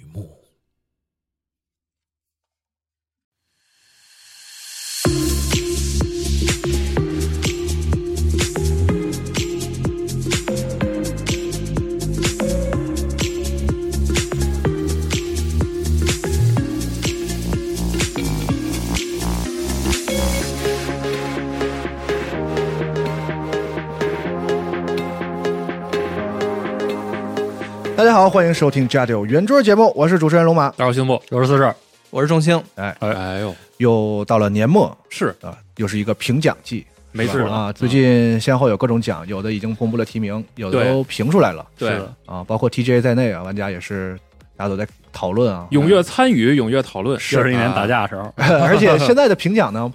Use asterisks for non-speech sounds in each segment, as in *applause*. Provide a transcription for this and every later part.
幕大家好，欢迎收听《加九圆桌》节目，我是主持人龙马。大伙行不？九十四是，我是钟青。哎，哎。哎呦，又到了年末。是。啊，又是一个评奖季，没错。啊。最近先后有各种奖，有的已经公布了提名，有的都评出来了。对。啊。包括 TGA 在内啊，玩家也是大家都在讨论啊。踊跃参与，踊跃讨论。*laughs* 又是一年打架的时候，而且现在的评奖呢，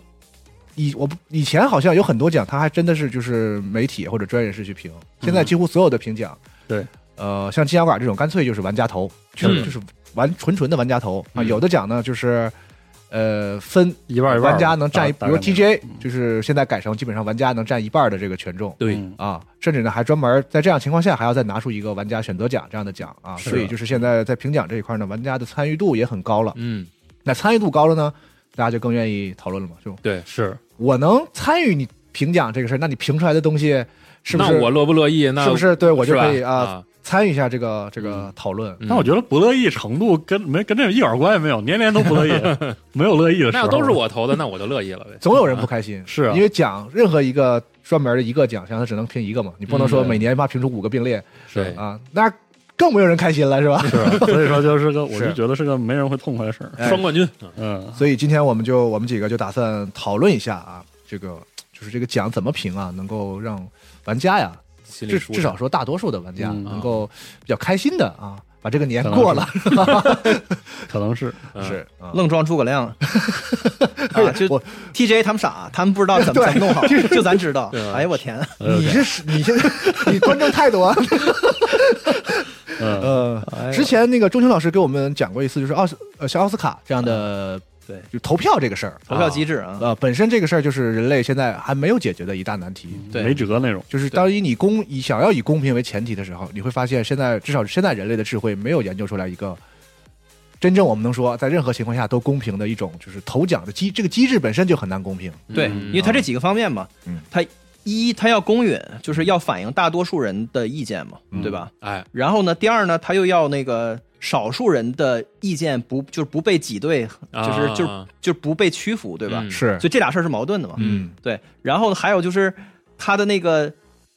以我以前好像有很多奖，他还真的是就是媒体或者专业人士去评，现在几乎所有的评奖，对，呃，像金小馆这种，干脆就是玩家投，全嗯就是玩纯纯的玩家投啊。嗯有的奖呢，就是呃分一半一半，玩家能占一，比如大大概 TGA 嗯就是现在改成基本上玩家能占一半的这个权重。对，嗯啊，甚至呢还专门在这样情况下还要再拿出一个玩家选择奖这样的奖啊，所以就是现在在评奖这一块呢，玩家的参与度也很高了。嗯，那参与度高了呢，大家就更愿意讨论了嘛。就对，是我能参与你评奖这个事儿，那你评出来的东西是不是那我乐不乐意？那是不是对我就可以啊啊？参与一下这个这个讨论？嗯但我觉得不乐意程度跟没跟这个一点关系没有，年年都不乐意，*laughs* 没有乐意的时候。那要都是我投的，那我就乐意了呗。总有人不开心，是啊因为奖任何一个专门的一个奖项，它只能评一个嘛，你不能说嗯每年把评出五个并列是，啊，那更没有人开心了，是吧？是啊，所以说就是个，*laughs* 我就觉得是个没人会痛快的事儿。哎双冠军。嗯，所以今天我们就我们几个就打算讨论一下啊，这个就是这个奖怎么评啊，能够让玩家呀，至心里舒坦至少说大多数的玩家嗯能够比较开心的啊，把这个年可能过了，*laughs* 可能是嗯是啊。愣装诸葛亮 *laughs* 啊！就我 TJ 他们傻，他们不知道怎么对怎么弄好，就咱知道。哎呀我天，你是你现在你观众太多，嗯呃，之前那个钟情老师给我们讲过一次，就是奥斯呃像奥斯卡这样的，对就投票这个事儿，投票机制啊，呃，本身这个事儿就是人类现在还没有解决的一大难题。对没辙那种。就是当以你公以想要以公平为前提的时候，你会发现现在至少现在人类的智慧没有研究出来一个真正我们能说在任何情况下都公平的一种就是投奖的机这个机制本身就很难公平。对，嗯因为它这几个方面嘛嗯，它一它要公允，就是要反映大多数人的意见嘛，嗯对吧？哎，然后呢，第二呢，它又要那个少数人的意见不就是不被挤兑，就是就就是不被屈服，对吧？嗯。是。所以这俩事儿是矛盾的嘛。嗯。对，然后还有就是他的那个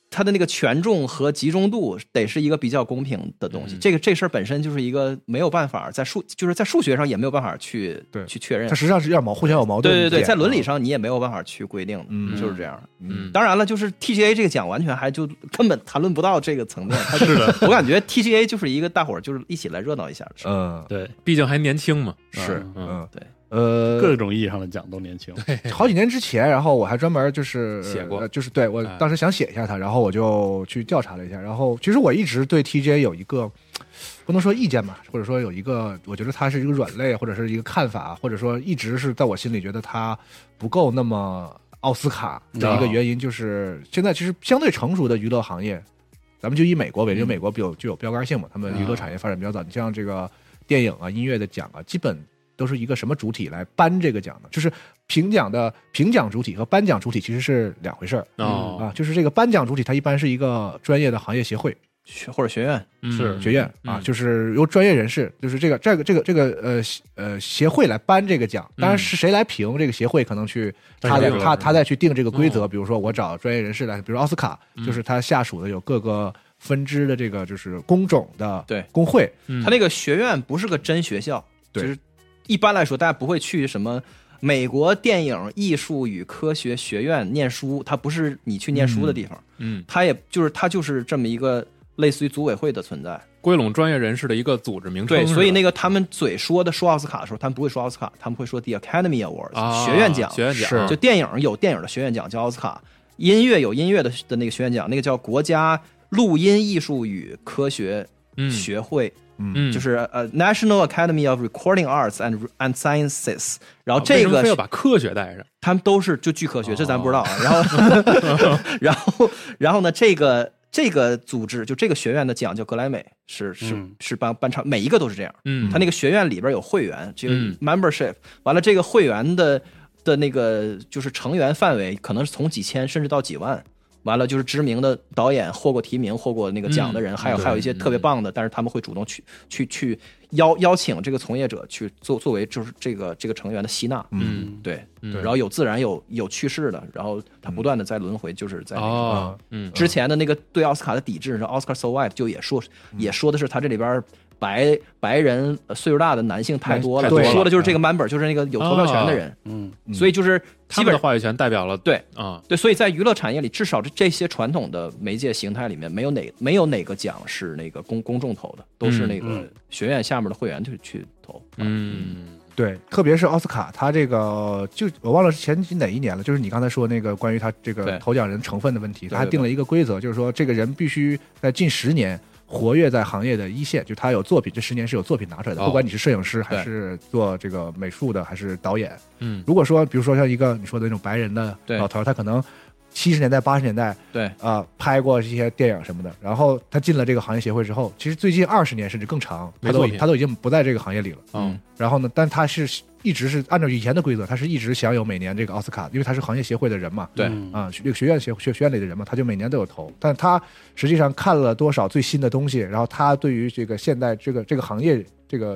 它的那个权重和集中度得是一个比较公平的东西。嗯这个这事儿本身就是一个没有办法在数就是在数学上也没有办法去对去确认它。实际上是有点矛互相有矛盾。对对对，在伦理啊，上你也没有办法去规定的，嗯就是这样。嗯，当然了，就是 TGA 这个奖完全还就根本谈论不到这个层面。*laughs* 它是的，我感觉 TGA 就是一个大伙儿就是一起来热闹一下的事。嗯对，毕竟还年轻嘛。是嗯嗯对呃各种意义上的奖都年轻。好几年之前，然后我还专门就是写过。呃就是对我哎。当时想写一下他，然后我就去调查了一下，然后其实我一直对 TJ 有一个不能说意见吧，或者说有一个我觉得它是一个软肋，或者是一个看法，或者说一直是在我心里觉得它不够那么奥斯卡的一个原因，就是现在其实相对成熟的娱乐行业，咱们就以美国为例，因为美国比有具有标杆性嘛，他们娱乐产业发展比较早，你像这个电影啊、音乐的奖啊，基本都是一个什么主体来颁这个奖呢？就是评奖的评奖主体和颁奖主体其实是两回事儿。哦。啊。就是这个颁奖主体，它一般是一个专业的行业协会、学或者学院，嗯。是学院啊，嗯。就是由专业人士，就是这个这个这个这个呃呃协会来颁这个奖。当然是谁来评，这个协会可能去他再定在他他再去定这个规则。哦比如说我找专业人士来，比如奥斯卡，就是他下属的有各个分支的这个就是工种的对。工会，嗯。他那个学院不是个真学校，对。就是一般来说大家不会去什么美国电影艺术与科学学院念书，它不是你去念书的地方，嗯，它也就是它就是这么一个类似于组委会的存在。归拢专业人士的一个组织名称对，所以那个他们嘴说的说奥斯卡的时候，他们不会说奥斯卡，他们会说 The Academy Awards、啊学院奖，学院奖是就电影有电影的学院奖叫奥斯卡，音乐有音乐的的那个学院奖，那个叫国家录音艺术与科学嗯学会，嗯，就是呃 National Academy of Recording Arts and and Sciences。然后这个非要把科学带上，他们都是就巨科学，这咱不知道啊。哦然后，*laughs* 然后，然后呢，这个这个组织就这个学院的奖叫格莱美，是是嗯是颁颁唱，每一个都是这样。嗯，他那个学院里边有会员，这个嗯 membership，完了这个会员的的那个就是成员范围可能是从几千甚至到几万。完了就是知名的导演获过提名、获过那个奖的人，嗯还有还有一些特别棒的，但是他们会主动去去去邀邀请这个从业者去作作为就是这个这个成员的吸纳，嗯。对，嗯。然后有自然有有去世的，然后他不断的在轮回，就是在那个哦，嗯，之前的那个对奥斯卡的抵制，奥斯卡 so white 就也说嗯也说的是他这里边白白人呃岁数大的男性太多了，太多了说的就是这个 member 就是那个有投票权的人，嗯，所以就是基本他们的话语权代表了对啊，对，所以在娱乐产业里，至少这这些传统的媒介形态里面，没有哪没有哪个奖是那个公公众投的，都是那个嗯学院下面的会员去去投。嗯。对，特别是奥斯卡，他这个就我忘了是前几哪一年了，就是你刚才说那个关于他这个对投奖人成分的问题，对对他还定了一个规则，就是说这个人必须在近十年活跃在行业的一线，就他有作品，这十年是有作品拿出来的，哦。不管你是摄影师还是做这个美术的还是导演。嗯。如果说比如说像一个你说的那种白人的对。老头，他可能七十年代八十年代对。啊、拍过一些电影什么的，然后他进了这个行业协会之后，其实最近二十年甚至更长，他都他都已经不在这个行业里了。嗯。然后呢，但他是一直是按照以前的规则，他是一直享有每年这个奥斯卡，因为他是行业协会的人嘛，对嗯啊，这个学院学学学院里的人嘛，他就每年都有投。但他实际上看了多少最新的东西，然后他对于这个现代这个这个行业这个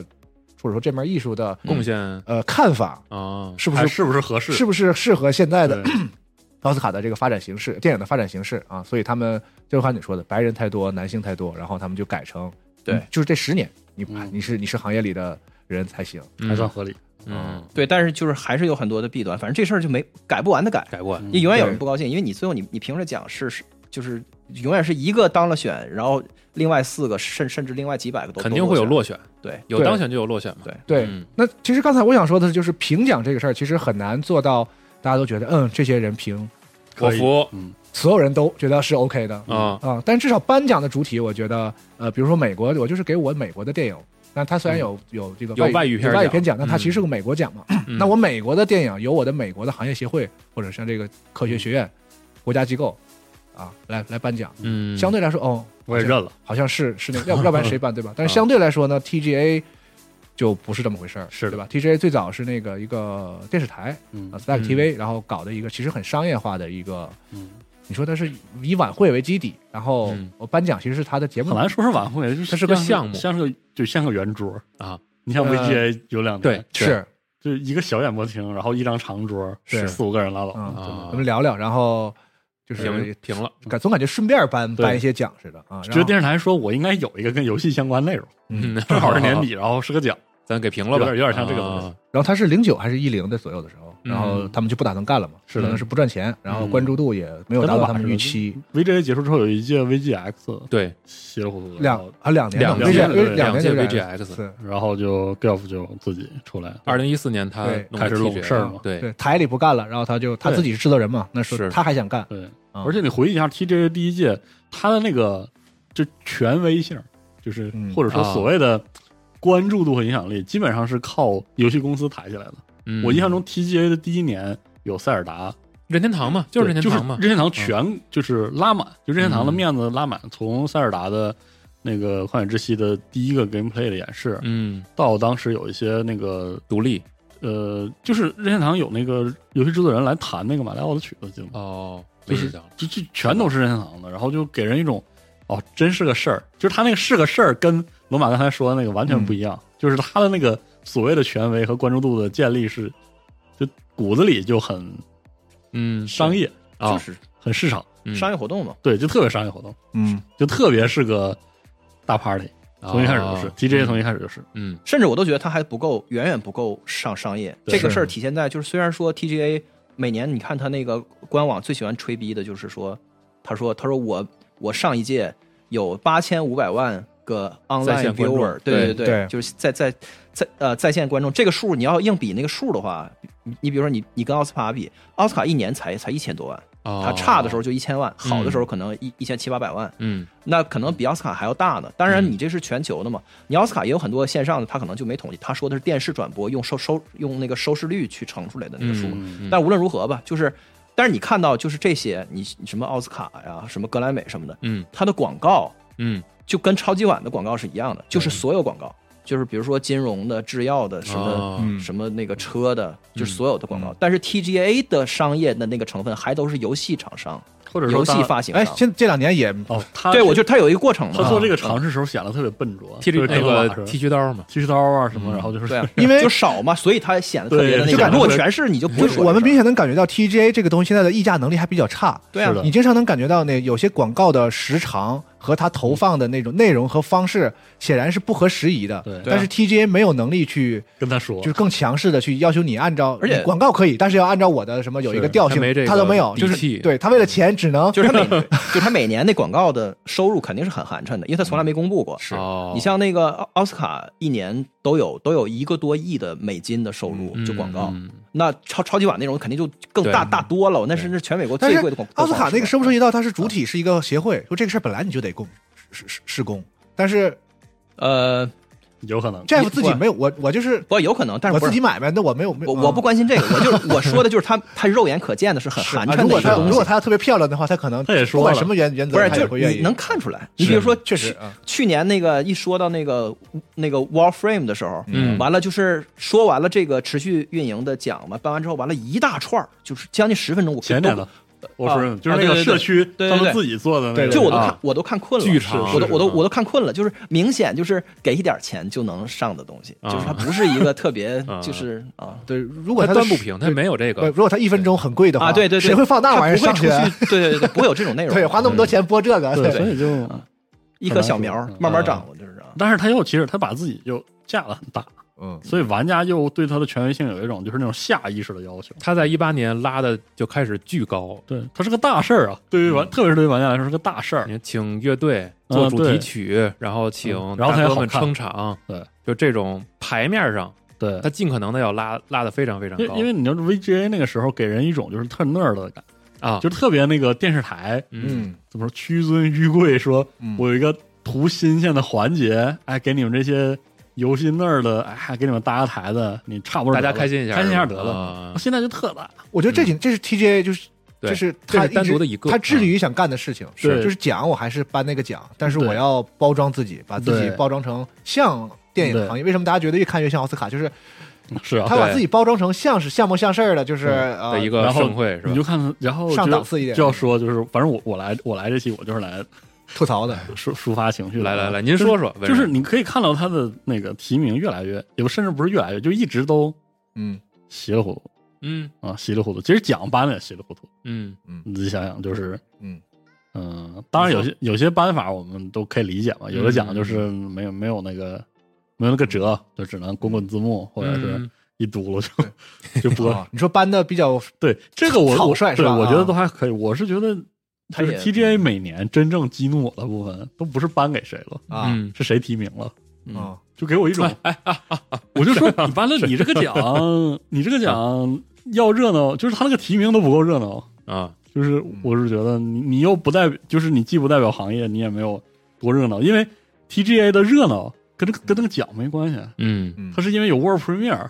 或者说这门艺术的贡献呃看法，啊，是不是是不是合适？是不是适合现在的 *clears throat* 奥斯卡的这个发展形式，电影的发展形式啊？所以他们就像你说的，白人太多，男性太多，然后他们就改成对嗯就是这十年，你嗯你是你是行业里的人才行。还算合理。嗯。对，但是就是还是有很多的弊端，反正这事儿就没改不完的改，改不完。你永远有人不高兴，因为你最后你你凭着奖是是就是永远是一个当了选，然后另外四个甚甚至另外几百个都肯定会有，落选，对。对。有当选就有落选嘛，对。对，嗯。那其实刚才我想说的是，就是评奖这个事儿，其实很难做到大家都觉得，嗯，这些人评，可以我服。嗯，所有人都觉得是 OK 的啊，啊。但至少颁奖的主体，我觉得，呃，比如说美国，我就是给我美国的电影。那它虽然有有这个外语片外语片奖，但它嗯其实是个美国奖嘛。嗯那我美国的电影由我的美国的行业协会或者像这个科学学院、国家机构啊来来颁奖，嗯相对来说，哦，我也认了。好像是是那个，要不要不然谁办对吧？*laughs* 但是相对来说呢，TGA 就不是这么回事儿，是对吧？TGA 最早是那个一个电视台嗯啊，Spike TV，然后搞的一个其实很商业化的一个，嗯，你说它是以晚会为基底，然后嗯我颁奖其实是他的节目很难说是晚会，就它是个项目像是个就像个圆桌啊。你像呃 VGA 有两对，是就一个小演播厅，然后一张长桌，是四五个人拉拢。我们聊聊，然后就是平平了，感总感觉顺便颁颁一些奖似的啊。觉得电视台说我应该有一个跟游戏相关内容，嗯，正好是年 *laughs* 底，然后是个奖，咱给评了吧，有点有点像这个东西啊然后他是零九还是一零的左右的时候，嗯然后他们就不打算干了嘛，是可能是不赚钱，然后嗯。关注度也没有达到他们预期，VGA 结束之后有一届 VGX，对，稀里糊涂，两啊两年两届两年就两届 VGX 然后就 Golf 就自己出来，二零一四年他开始拢事儿嘛对，台里不干了，然后他就他自己是制作人嘛，那说是他还想干，对，啊而且你回忆一下 TGA 第一届，他的那个就权威性，就是嗯或者说啊所谓的关注度和影响力，基本上是靠游戏公司抬起来的。嗯。我印象中 TGA 的第一年有塞尔达，任天堂嘛，就是任天堂嘛。对，任天堂全就是拉满，就任天堂的面子拉满，从塞尔达的那个《旷野之息》的第一个 gameplay 的演示，嗯，到当时有一些那个独立。呃，就是任天堂有那个游戏制作人来弹那个马里奥的曲子，记得吗？哦，就是就就全都是任天堂的，然后就给人一种哦，真是个事儿。就是他那个是个事儿，跟罗马刚才说的那个完全不一样。就是他的那个所谓的权威和关注度的建立是，就骨子里就很嗯，商业，啊就，是。很市场，嗯。商业活动嘛。对，就特别商业活动，嗯。就特别是个大 party。从一开始就是、哦 TGA，从一开始就是，嗯。甚至我都觉得它还不够，远远不够上商业。这个事儿体现在就是，虽然说 TGA 每年你看它那个官网最喜欢吹逼的就是说，他说他说我我上一届有八千五百万个 online viewer，对对对对就是在在在呃在线观众这个数你要硬比那个数的话，你你比如说你你跟奥斯卡比，奥斯卡一年才才一千多万，哦它差的时候就一千万，好的时候可能一一千七八百万。嗯那可能比奥斯卡还要大呢。当然，嗯你这是全球的嘛，你奥斯卡也有很多线上的，他可能就没统计。他说的是电视转播用收收用那个收视率去乘出来的那个数。嗯，但无论如何吧，就是，但是你看到就是这些，你你什么奥斯卡呀，什么格莱美什么的，嗯它的广告嗯就跟超级碗的广告是一样的，就是所有广告，就是比如说金融的、制药的、什么、什么那个车的，就是所有的广告。嗯。但是 TGA 的商业的那个成分还都是游戏厂商、或者说当哎，发行哎。现这两年也哦，他对，我觉得它有一个过程嘛。他做这个啊尝试时候显得特别笨拙，剃就是那个剃须刀嘛，剃须刀啊什么，嗯。然后就是对啊，*laughs* 因为就少嘛，所以他显得特别的那个。就感觉如果全是，你就不会我们明显能感觉到 TGA 这个东西现在的议价能力还比较差。对啊。是的你经常能感觉到那有些广告的时长和他投放的那种内容和方式显然是不合时宜的。对。但是 TGA 没有能力去跟他说。就，是更强势的去要求你按照，而且广告可以，但是要按照我的什么有一个调性他都没有，就是底气。对他为了钱只能就是他每 *laughs* 就他每年那广告的收入肯定是很寒碜的，因为他从来没公布过。是。哦，你像那个奥奥斯卡一年都有都有一个多亿的美金的收入，嗯就广告。嗯那超超级碗那种肯定就更大大多了，那是那是全美国最贵的广奥斯卡那个涉不涉及？及到它是主体是一个协会，说这个事儿本来你就得供是是是供，但是呃，有可能 Jeff 自己没有，我我就是不有可能，但是我自己买卖，那我没有没有，我我不关心这个，我就是 *laughs* 我说的就是他他肉眼可见的是很寒碜啊如果的一个东西。他如果他要特别漂亮的话，他可能他也说了不管什么原原则不是，他也会愿意。就是你能看出来。你比如说，确实啊，去年那个一说到那个那个 Warframe 的时候，嗯完了就是说完了这个持续运营的奖嘛，办完之后完了一大串就是将近十分钟，我前年的，我说啊就是那个社区他们自己做的那个，就我都看我都看困了，剧场我都我都我都看困了，就是明显就是给一点钱就能上的东西，啊就是它不是一个特别 *laughs* 啊就是啊。*laughs* 对，如果他他端不平，它没有这，个如果它一分钟很贵的话，啊，对对对，谁会放那玩意儿上去？对对对，不会有这种内容。对，花那么多钱播这个，对，所以就，一棵小苗慢慢长，我就是啊。但是他又其实他把自己就架了很大，嗯，所以玩家又对他的权威性有一种就是那种下意识的要求。他在一八年拉的就开始巨高，对，它是个大事儿啊，对于玩，特别是对于玩家来说是个大事儿。你。请乐队做主题曲，然后请嗯然后他也大哥们好撑场，对，就这种牌面上，对。他，尽可能的要拉拉的非常非常高，因为你知道 VGA 那个时候给人一种就是特 nerd 的感，啊，就特别那个电视台嗯嗯。怎么说屈尊于贵，说嗯。我有一个图新鲜的环节，哎，给你们这些游戏 nerd 的，哎，还给你们搭个台子，你差不多大家开心一下，开心一下得了。啊。现在就特大，我觉得这几这是 TGA 就是对这是他一直单独的一个他致力于想干的事情，是。就是奖我还是颁那个奖，但是我要包装自己，把自己包装成像电影行业。为什么大家觉得越看越像奥斯卡？就是是啊。他，把自己包装成像是像模像式儿的，就是呃一个然后盛会是吧？你就看，然后上档次一点就要说，就是反正我我来我来这期我就是来吐槽的。抒抒发情绪。的。来来来，您说说，就是，就是你可以看到他的那个提名越来越，也不甚至不是越来越，就一直都嗯。稀里糊涂。嗯。啊，稀里糊涂。其实奖颁的也稀里糊涂，嗯。嗯。你自己想想，就是嗯。嗯、当然有些有些颁法我们都可以理解嘛，有的奖就是嗯。没有没有那个没有那个辙，就只能滚滚字幕或者是嗯一嘟噜就就播。啊你说颁的比较对这个我草我对率是吧？啊我觉得都还可以。我是觉得就是他也 TGA 每年真正激怒我的部分都不是颁给谁了，啊。嗯。是谁提名了。啊。就给我一种，哎，我就说你颁了你这个奖，你这个奖要热闹，*laughs* 就是他那个提名都不够热闹，啊，就是我是觉得你你又不代表，就是你既不代表行业，你也没有多热闹，因为 TGA 的热闹跟这个跟那个奖没关系，嗯。嗯。它是因为有 World Premiere，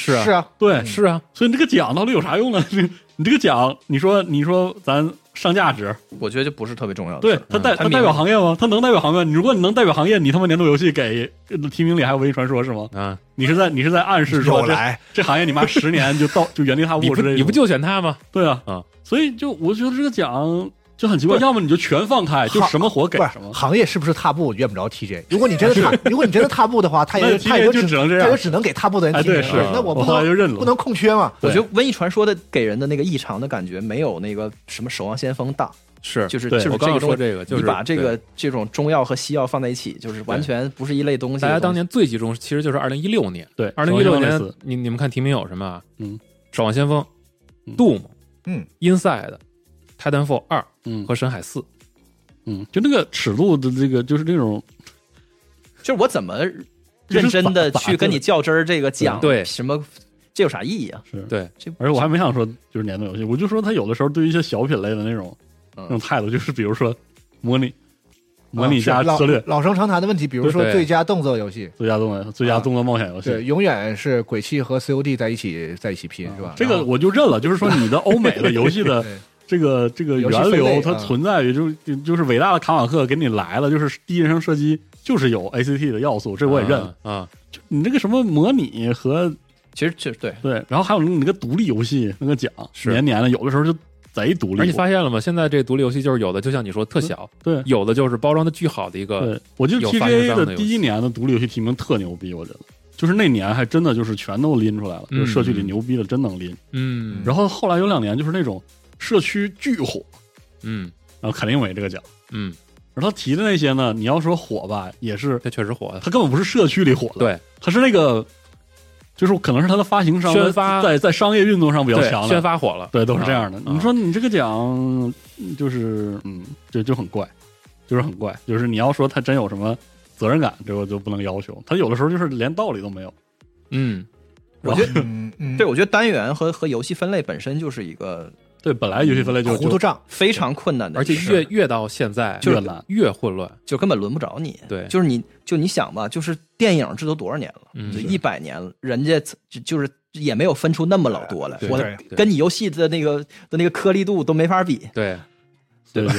是啊是啊，对，是啊，所以你这个奖到底有啥用呢？*laughs* 你你这个奖，你说你说咱上价值，我觉得就不是特别重要的。对它代它代表行业吗？它能代表行业？你如果你能代表行业，你他妈年度游戏给提名里还有《文艺传说》是吗？啊，你是在你是在暗示说这来，这行业你妈十年就到就原地踏你步之类的？不你不就选他吗？对啊啊！所以就我觉得这个奖就很奇怪，要么你就全放开，就什么活给不是什么。行业是不是踏步怨不着 TJ。如果你真的踏，如果你真的踏步的话，*laughs* 他也他也就只能这样他也只能给踏步的人哎，提名对，是，了那我不能就能认了，不能空缺嘛？我觉得《瘟疫传说》的给人的那个异常的感觉，没有那个什么《守望先锋》大，是就是对就是我刚要这个东西说这个，就是你把这个这种中药和西药放在一起，就是完全不是一类东西。大家当年最集中，其实就是二零一六年。对，二零一六年你你们看提名有什么啊？嗯，守望先锋嗯、Doom、嗯 Inside、Titanfall 二嗯。和深海四。嗯，就那个尺度的这个就是那种就是我怎么认真的去跟你较真儿这个讲，对。什么这有啥意义啊？是。对，这而且我还没想说就是年度游戏，我就说他有的时候对于一些小品类的那种嗯。那种态度，就是比如说模拟模拟加策略、老生常谈的问题，比如说最佳动作游戏，最佳动作、最佳动作冒险游戏。对，永远是鬼泣和 COD 在一起在一起拼，是吧？这个我就认了，就是说你的欧美的游戏的 *laughs* 对这个这个源流，它存在于就就就是伟大的卡马克给你来了，就是第一人称射击就是有 ACT 的要素，这我也认。啊你这个什么模拟和其实确实对对，然后还有你那个独立游戏那个奖，年年的，有的时候就贼独立。而且发现了吗？现在这独立游戏就是有的，就像你说特小，对有的就是包装的巨好的一个，对，我记得 TGA 的第一年的独立游戏提名特牛逼，我觉得就是那年还真的就是全都拎出来了，嗯就是社区里牛逼的真能拎。嗯，然后后来有两年就是那种社区巨火，嗯。然后肯定没这个奖。嗯，然后他提的那些呢，你要说火吧，也是他确实火，他根本不是社区里火的，对。他是那个，就是可能是他的发行商宣发在在商业运动上比较强的，宣发火了，对，都是这样的。啊你说你这个奖，嗯就是嗯，就就很怪，就是很怪，就是你要说他真有什么责任感，这个就不能要求。他有的时候就是连道理都没有。嗯，我觉得嗯嗯，对，我觉得单元和和游戏分类本身就是一个对，本来游戏分类就就糊涂账，非常困难的而且越越到现在越懒越混乱，就根本轮不着你。对。就是你就你想吧，就是电影这都多少年了，嗯就一百年了，人家就就是也没有分出那么老多来，我跟你游戏的那个的那个颗粒度都没法比。对，对对，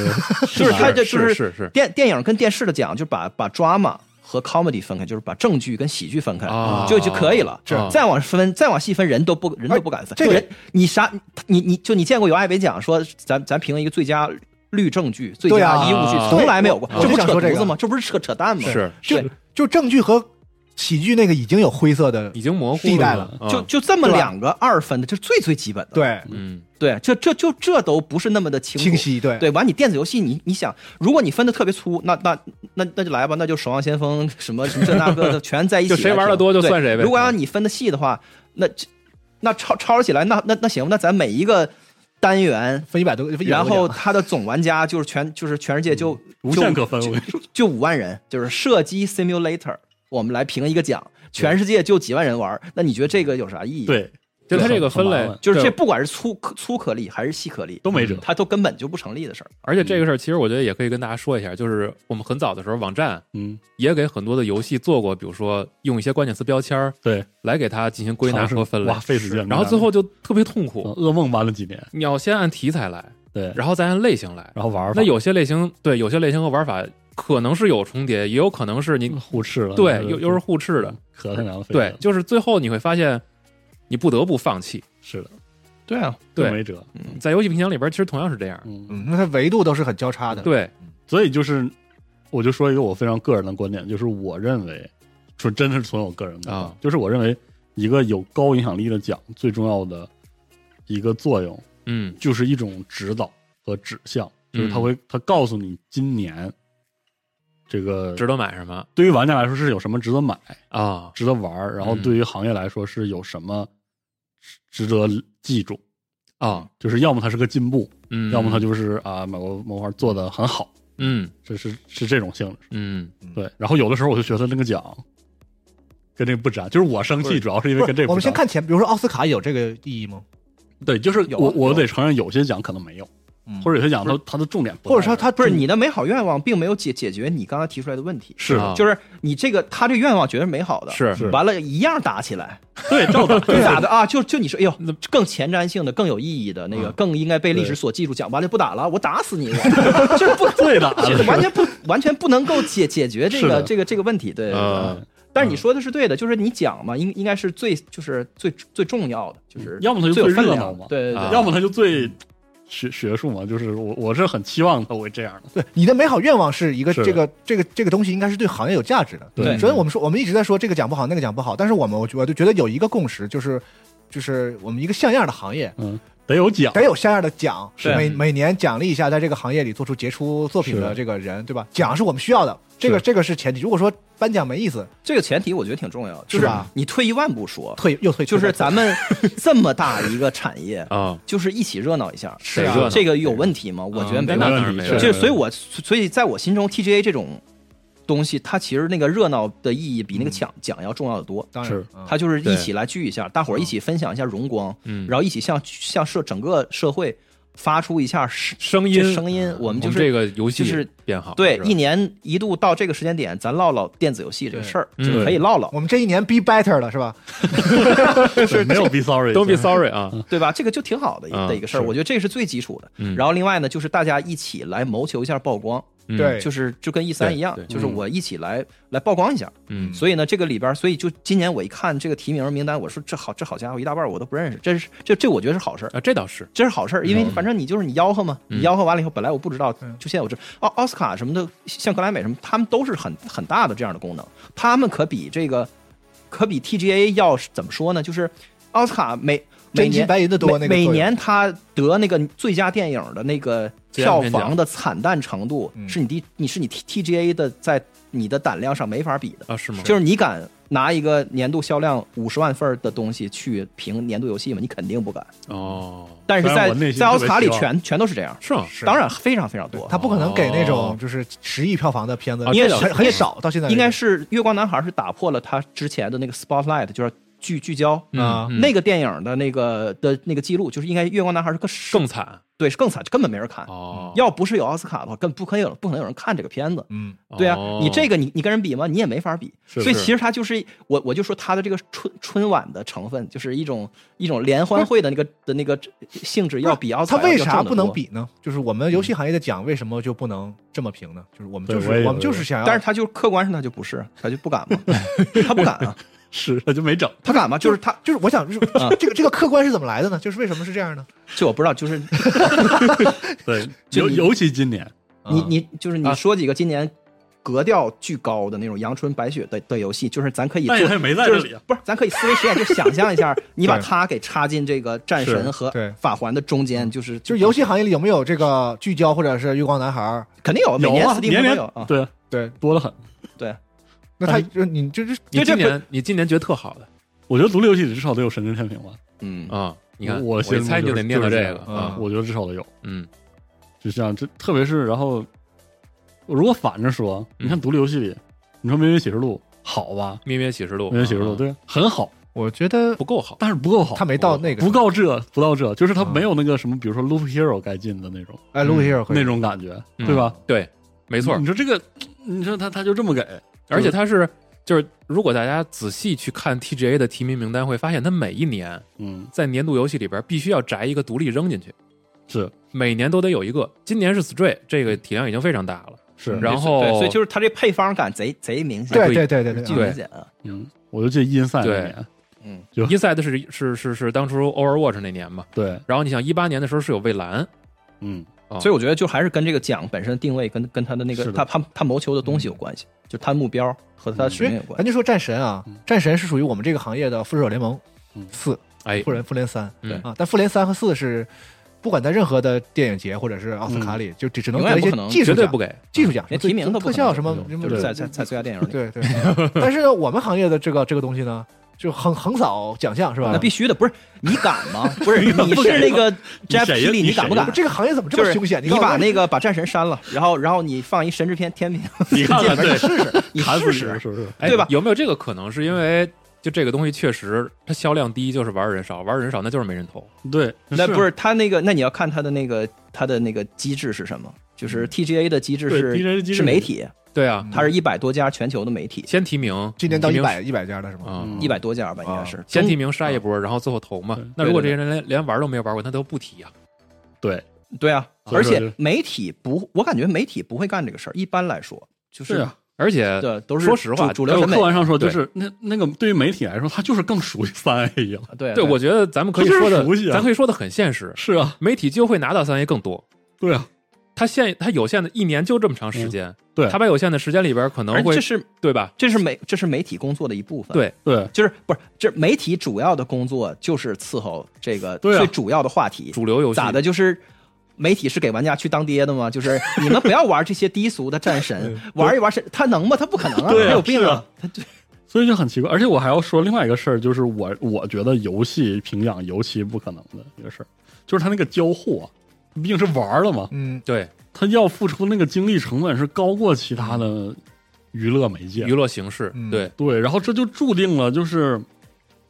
就是他这就是是是。电电影跟电视的讲，就把把 drama 和 comedy 分开，就是把正剧跟喜剧分开，啊就就可以了。是再往分，再往细分，人都不人都不敢分。这个人你啥你你就你见过有艾维讲说咱咱评一个最佳律政剧、最佳医务剧，啊从来没有过，对这不想说这个扯犊子吗？这不是扯扯淡吗？是就对就证据和喜剧那个已经有灰色的已经模糊地带了就就这么两个二分的，这是最最基本的。对嗯对，这这就这都不是那么的清楚清晰，对对，完你电子游戏你你想，如果你分的特别粗，那那那那就来吧，那就守望先锋什么什么这那个的 *laughs* 全在一起，就谁玩的多就算谁呗如果要你分的细的话，那这那抄抄起来，那那那行，那咱每一个单元，分一百多个，分100然后多个奖它的总玩家就是全就是全世界就无限可分。就五万人，就是射击 simulator，我们来评一个奖，全世界就几万人玩，那你觉得这个有啥意义？，对，就它这个分类就是这不管是粗粗颗粒还是细颗粒，都没辙。它都根本就不成立的事儿。而且这个事儿，其实我觉得也可以跟大家说一下，就是我们很早的时候，网站嗯，也给很多的游戏做过，比如说用一些关键词标签儿对，来给它进行归纳和分类哇，，费时间。然后最后就特别痛嗯苦。噩梦玩了几年，你要先按题材来，对，然后再按类型来。然后玩那有些类型，对有些类型和玩法可能是有重叠，也有可能是你互斥了，对又又是互斥的，可他娘的费劲，对就是最后你会发现，你不得不放弃。是的，对啊，对没辙。在游戏评奖里边，其实同样是这样。嗯，嗯，那它维度都是很交叉的，对，所以就是，我就说一个我非常个人的观点，就是我认为，说真的是纯我个人的观点啊。就是我认为一个有高影响力的奖最重要的一个作用，嗯。就是一种指导和指向，就是它嗯。会它告诉你今年这个值得买什么。对于玩家来说是有什么值得买、啊？值得玩儿，然后嗯。对于行业来说是有什么值得记住。啊，就是要么它是个进步，嗯，要么它就是啊某个某块做的很好，嗯这是是这种性质。嗯对，然后有的时候我就觉得那个奖跟这个不沾，就是我生气主要是因为跟这个。我们先看前，比如说奥斯卡有这个意义吗？对，就是我我得承认有些奖可能没有，嗯或者有些奖它它的重点或者说他不是你的美好愿望，并没有解解决你刚才提出来的问题。是。啊。就是你这个他这个愿望觉得是美好的，是。是。完了，一样打起来，*laughs* 对照打对打。的啊，就就你说，哎呦，更前瞻性的、更有意义的那个，嗯。更应该被历史所记住，讲完了不打了，我打死你，我。这 *laughs* 不对的 *laughs* 完全不完全不能够解解决这个这个这个问题，对。但是你说的是对的，就是你讲嘛，应应该是最就是最最重要的，就是要么他就最有分量的热闹嘛，对对对。啊。要么他就最学 *laughs* 学术嘛，就是我我是很期望他会这样的，对你的美好愿望是一个这个这个这个东西应该是对行业有价值的。对。所以我们说我们一直在说这个讲不好那个讲不好，但是我们我我就觉得有一个共识，就是就是我们一个像样的行业嗯，得有奖，得有像样的奖，是每每年奖励一下在这个行业里做出杰出作品的这个人，对吧？奖是我们需要的，这个这个是前提。如果说颁奖没意思，这个前提我觉得挺重要，就是你退一万步说，退又退，就是咱们 *laughs* 这么大一个产业，啊，就是一起热闹一下，是啊。这个有问题吗？我觉得没问题。就是所以我所以在我心中，TGA 这种东西，它其实那个热闹的意义比那个奖奖要重要的多。当然是。嗯。它就是一起来聚一下，大伙儿一起分享一下荣光，嗯。然后一起向向社整个社会发出一下声声音。声音，我们就是这个游戏就是变好，对一年一度到这个时间点，咱唠唠电子游戏这个事儿，就可以唠唠，我们这一年 be better 了，是吧？*laughs* 是没有 be sorry，Don't be sorry 啊，对吧？这个就挺好的的一个事儿，是。我觉得这是最基础的。嗯。然后另外呢，就是大家一起来谋求一下曝光，嗯对。就是就跟 E 三一样，就是我一起来来曝光一下。嗯，所以呢，这个里边，所以就今年我一看这个提名名单，我说这好这好家伙，一大半我都不认识，这是这这我觉得是好事。啊，这倒是，这是好事，因为反正你就是你吆喝嘛，嗯。你吆喝完了以后，本来我不知道嗯，就现在我知，奥奥斯卡什么的，像格莱美什么，他们都是很很大的这样的功能，他们可比这个，可比 TGA 要怎么说呢？就是奥斯卡每每真金年白银的多那个每每年他得那个最佳电影的那个票房的惨淡程度，嗯是你第你是你 T TGA 的在你的胆量上没法比的。啊，是吗？就是你敢拿一个年度销量五十万份儿的东西去评年度游戏吗？你肯定不敢。哦，但是在在奥斯卡里全全都是这样，是吗？是当然非常非常多。他不可能给那哦种就是十亿票房的片子，啊你也很是你也很少，到现在应该是《月光男孩》是打破了他之前的那个 spotlight，就是聚聚焦。啊嗯那个电影的那个的那个记录，就是应该《月光男孩》是个更惨对是更惨，根本没人看。哦，要不是有奥斯卡的话，根本不可能有不可能有人看这个片子。嗯，对啊，哦你这个你你跟人比吗？你也没法比。是所以其实他就是我我就说他的这个春春晚的成分，就是一种一种联欢会的那个的那个性质，要比奥斯卡他为啥不能？比呢？就是我们游戏行业的奖为什么就不能这么评呢？就是我们就是我我们就是想要，但是他就客观上他就不是，他就不敢嘛，*laughs* 他不敢啊，是他 *laughs* 就没整，他敢吗？就是他，就是我想就是啊这个这个客观是怎么来的呢？就是为什么是这样呢？这我不知道，就是 *laughs* 对，*laughs* 就你尤尤其今年，你啊你就是你啊说几个今年格调巨高的那种阳春白雪的的游戏，就是咱可以做但也他也没在就是这里啊，不是，咱可以思维实验，就想象一下，你把对它给插进这个战神和法环的中间，就是就是游戏行业里有没有这个聚焦或者是月光男孩？肯定有，每年有啊，Steam 年年都有啊，对对，多得很。对，那他就你就是你这这今年你今年觉得特好的我觉得独立游戏里至少得有神之天平吧，嗯啊？你看，我我一猜就得念到这个嗯啊，我觉得至少得有。嗯就像这，特别是然后，如果反着说，嗯你看独立游戏里，你说《咩咩启示录》好吧，咩咩启示录，《咩咩启示录》啊对很好，我觉得不够好，但是不够好，他没到那个不够这，不到这，就是他嗯没有那个什么，比如说 Loop Hero 该进的那种哎，，Loop Hero 那种感觉，嗯对吧？对，没错你，说这个，你说他他就这么给，而且它是就是如果大家仔细去看 TGA 的提名名单，会发现它每一年嗯，在年度游戏里边必须要摘一个独立扔进去，是每年都得有一个。今年是 Stray，这个体量已经非常大了。是，然后对，所以就是它这配方感贼贼明显，对对对对巨对，明显啊，嗯，我就记得 Inside 对那年，嗯，就 Inside 是是是是当初 Overwatch 那年嘛，对，然后你想一八年的时候是有蔚蓝，嗯，啊所以我觉得就还是跟这个奖本身定位跟跟他的那个的。他他他谋求的东西有关系，就他目标和他的使命有关系。咱就说战神啊嗯，战神是属于我们这个行业的复仇者联盟嗯。四，哎。复，联复联三对。啊，但复联三和四是不管在任何的电影节或者是奥斯卡里，就只只能得一些技术奖绝对不给。技术奖，连提名都不特效什么什么就是在在在最佳电影里，对对。*laughs* 但是呢，我们行业的这个这个东西呢，就横横扫奖项是吧？那必须的，不是你敢吗？*laughs* 不是，你是那个 Jeff 谁呀 Keighley，你你敢不敢？这个行业怎么这么凶险？你把那个把战神删了，然后然后你放一神之篇天平，*laughs* 你看看，对，*laughs* 试试，你试试，你是不是？哎对吧有没有这个可能？是因为就这个东西确实它销量低，就是玩儿人少，玩儿人少那就是没人投。对，那不是是他那个，那你要看他的那个他的那个机制是什么？就是 TGA 的机制是 TGA 机制是媒体，对啊，它是一百多家全球的媒体，先提名，今年到一百一百家了是吗？一百多家吧，应该是先提名。筛一波，然后最后投嘛。那如果这些人连连玩都没有玩过，那都不提呀。对，对啊，而且媒体不，我感觉媒体不会干这个事儿。一般来说，就是。而且对，都是说实话主主流客。观上说，就是那那个对于媒体来说，他就是更熟悉三 A 了。对对，我觉得咱们可以说的熟悉，啊咱可以说的很现实，是啊，媒体就会拿到三 A 更多。对啊，他现他有限的一年就这么长时间，对他把有限的时间里边可能会这是对吧？这是媒这是媒体工作的一部分。对对，就是不是这媒体主要的工作就是伺候这个最主要的话题。主流游戏咋的？就是媒体是给玩家去当爹的吗？就是你们不要玩这些低俗的战神，玩一玩是，他能吗？他不可能啊，他有病啊！他就所以就很奇怪。而且我还要说另外一个事儿，就是我我觉得游戏评奖尤其不可能的一个事儿，就是他那个交互啊，毕竟是玩儿了嘛，嗯，对他要付出那个精力成本是高过其他的娱乐媒介娱。乐形式，嗯对对，然后这就注定了就是。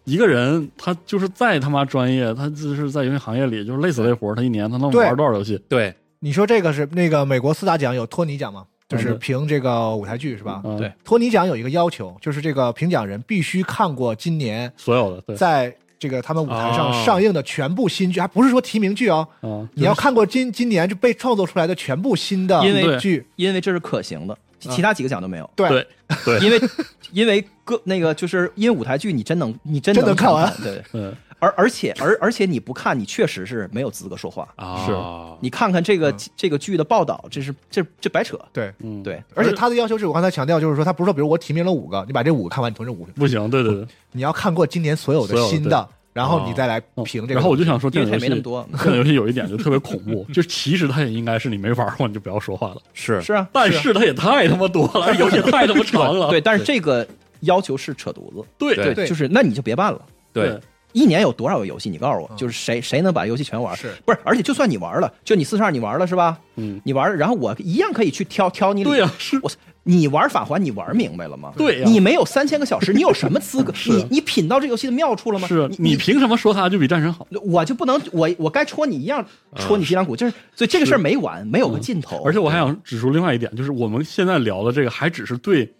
一个人他就是再他妈专业，他就是在游戏行业里就是累死累活，他一年他能对玩多少游戏？对你说这个是那个美国四大奖有托尼奖吗？就是评这个舞台剧是吧？嗯对，托尼奖有一个要求，就是这个评奖人必须看过今年所有的对在这个他们舞台上哦。上映的全部新剧，还不是说提名剧哦，啊，你要看过今今年就被创作出来的全部新的因为剧，因为这是可行的，其他几个奖都没有。对。对对。因为因为各那个就是因为舞台剧你真能你真能看完。对，对而而且而而且你不看，你确实是没有资格说话。啊，是你看看这个、嗯这个剧的报道，这是这这白扯。对。嗯对，而且他的要求是我刚才强调，就是说他不是说，比如我提名了五个，你把这五个看完，你从这五个，不行，对对对。你要看过今年所有的新的，然后你再来嗯评这个。然后我就想说，游戏没那么多。电子游戏有一点就特别恐怖，*laughs* 就其实它也应该是你没玩过你就不要说话了，是是啊，但是它也太他妈多了，游戏太他妈长了。对，但是这个要求是扯犊子。对对对就是那你就别办了。对，一年有多少个游戏？你告诉我，嗯就是谁谁能把游戏全玩？是不是？而且就算你玩了，就你四十二你玩了是吧？嗯，你玩了，然后我一样可以去挑挑你理。对呀，是我你玩法环，你玩明白了吗？对呀你没有三千个小时，你有什么资格？*laughs* 你你品到这游戏的妙处了吗？是你你凭什么说它就比战神好？我就不能我我该戳你一样戳你脊梁骨，就是所以这个事儿没完，没有个尽头。而且我还想指出另外一点，就是我们现在聊的这个还只是对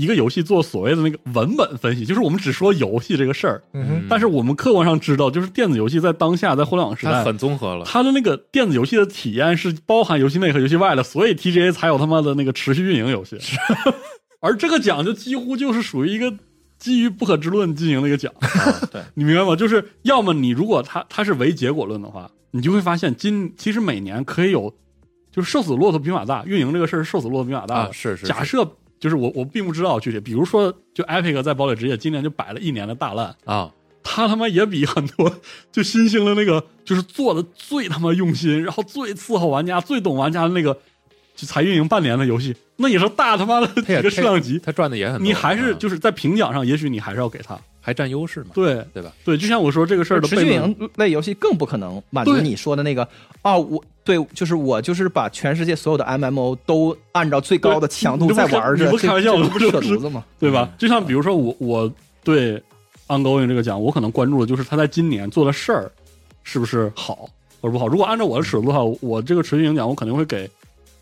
一个游戏做所谓的那个文本分析，就是我们只说游戏这个事儿，嗯，但是我们客观上知道，就是电子游戏在当下在互联网时它代，很综合了。它的那个电子游戏的体验是包含游戏内和游戏外的，所以 TGA 才有他妈的那个持续运营游戏。*laughs* 而这个奖就几乎就是属于一个基于不可知论进行的一个奖，对。*laughs* 你明白吗？就是要么你如果它它是唯结果论的话，你就会发现今其实每年可以有，就是瘦死骆驼比马大，运营这个事儿瘦死骆驼比马大是是，假设就是我我并不知道具体，比如说就 Epic 在堡垒之夜今年就摆了一年的大烂，啊，他他妈也比很多就新兴的那个，就是做的最他妈用心，然后最伺候玩家、最懂玩家的那个，就才运营半年的游戏，那也是大他妈的几也个数量级。他赚的也很多，你还是啊就是在评奖上，也许你还是要给他。还占优势嘛，对对吧？对，就像我说这个事儿的持续运，营类游戏更不可能满足你说的那个啊，我对，就是我就是把全世界所有的 MMO 都按照最高的强度你不是在玩着，你不开玩笑我这不是扯犊子吗？对吧嗯？就像比如说我我对 ongoing 这个奖，我可能关注的就是他在今年做的事儿是不是好或者不好。如果按照我的尺度的话，我这个持续运营奖我肯定会给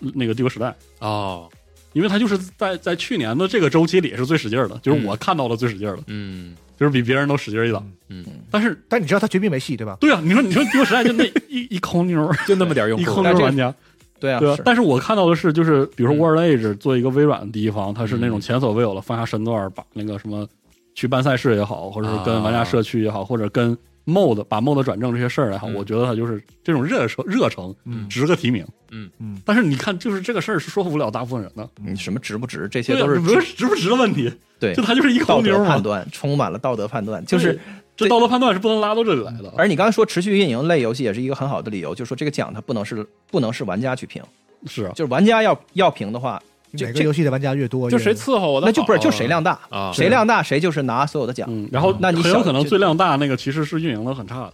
那个帝国时代。哦，因为他就是在在去年的这个周期里是最使劲儿的，就是我看到了最使劲儿的，嗯就是比别人都使劲儿一档。嗯，但是，但你知道他绝壁没戏，对吧？对啊，你说你说帝国时代就那一 *laughs* 一抠妞，就那么点用 *laughs* 一抠妞玩家，对啊，对啊？但是我看到的是，就是比如说嗯 World Age 做一个微软的第一方，它是那种嗯前所未有的放下身段，把那个什么去办赛事也好，或者是跟玩家社区也好，或者跟 MOD 把 mode 转正这些事儿也好，嗯我觉得他就是这种热诚热诚，嗯值个提名。嗯嗯，但是你看，就是这个事儿是说服不了大部分人的，你什么值不值，这些都是不是值不值的问题，对就他就是一道抠妞嘛德判。断，充满了道德判断，就是。这道德判断是不能拉到这里来的。而你刚才说持续运营类游戏也是一个很好的理由，就是说这个奖它不能是不能是玩家去评，是啊，就是玩家要要评的话，这哪个游戏的玩家越多，就谁伺候我的，那就不是就谁量大，啊，谁量大谁就是拿所有的奖。嗯，然后那你很有可能最量大那个其实是运营的很差的，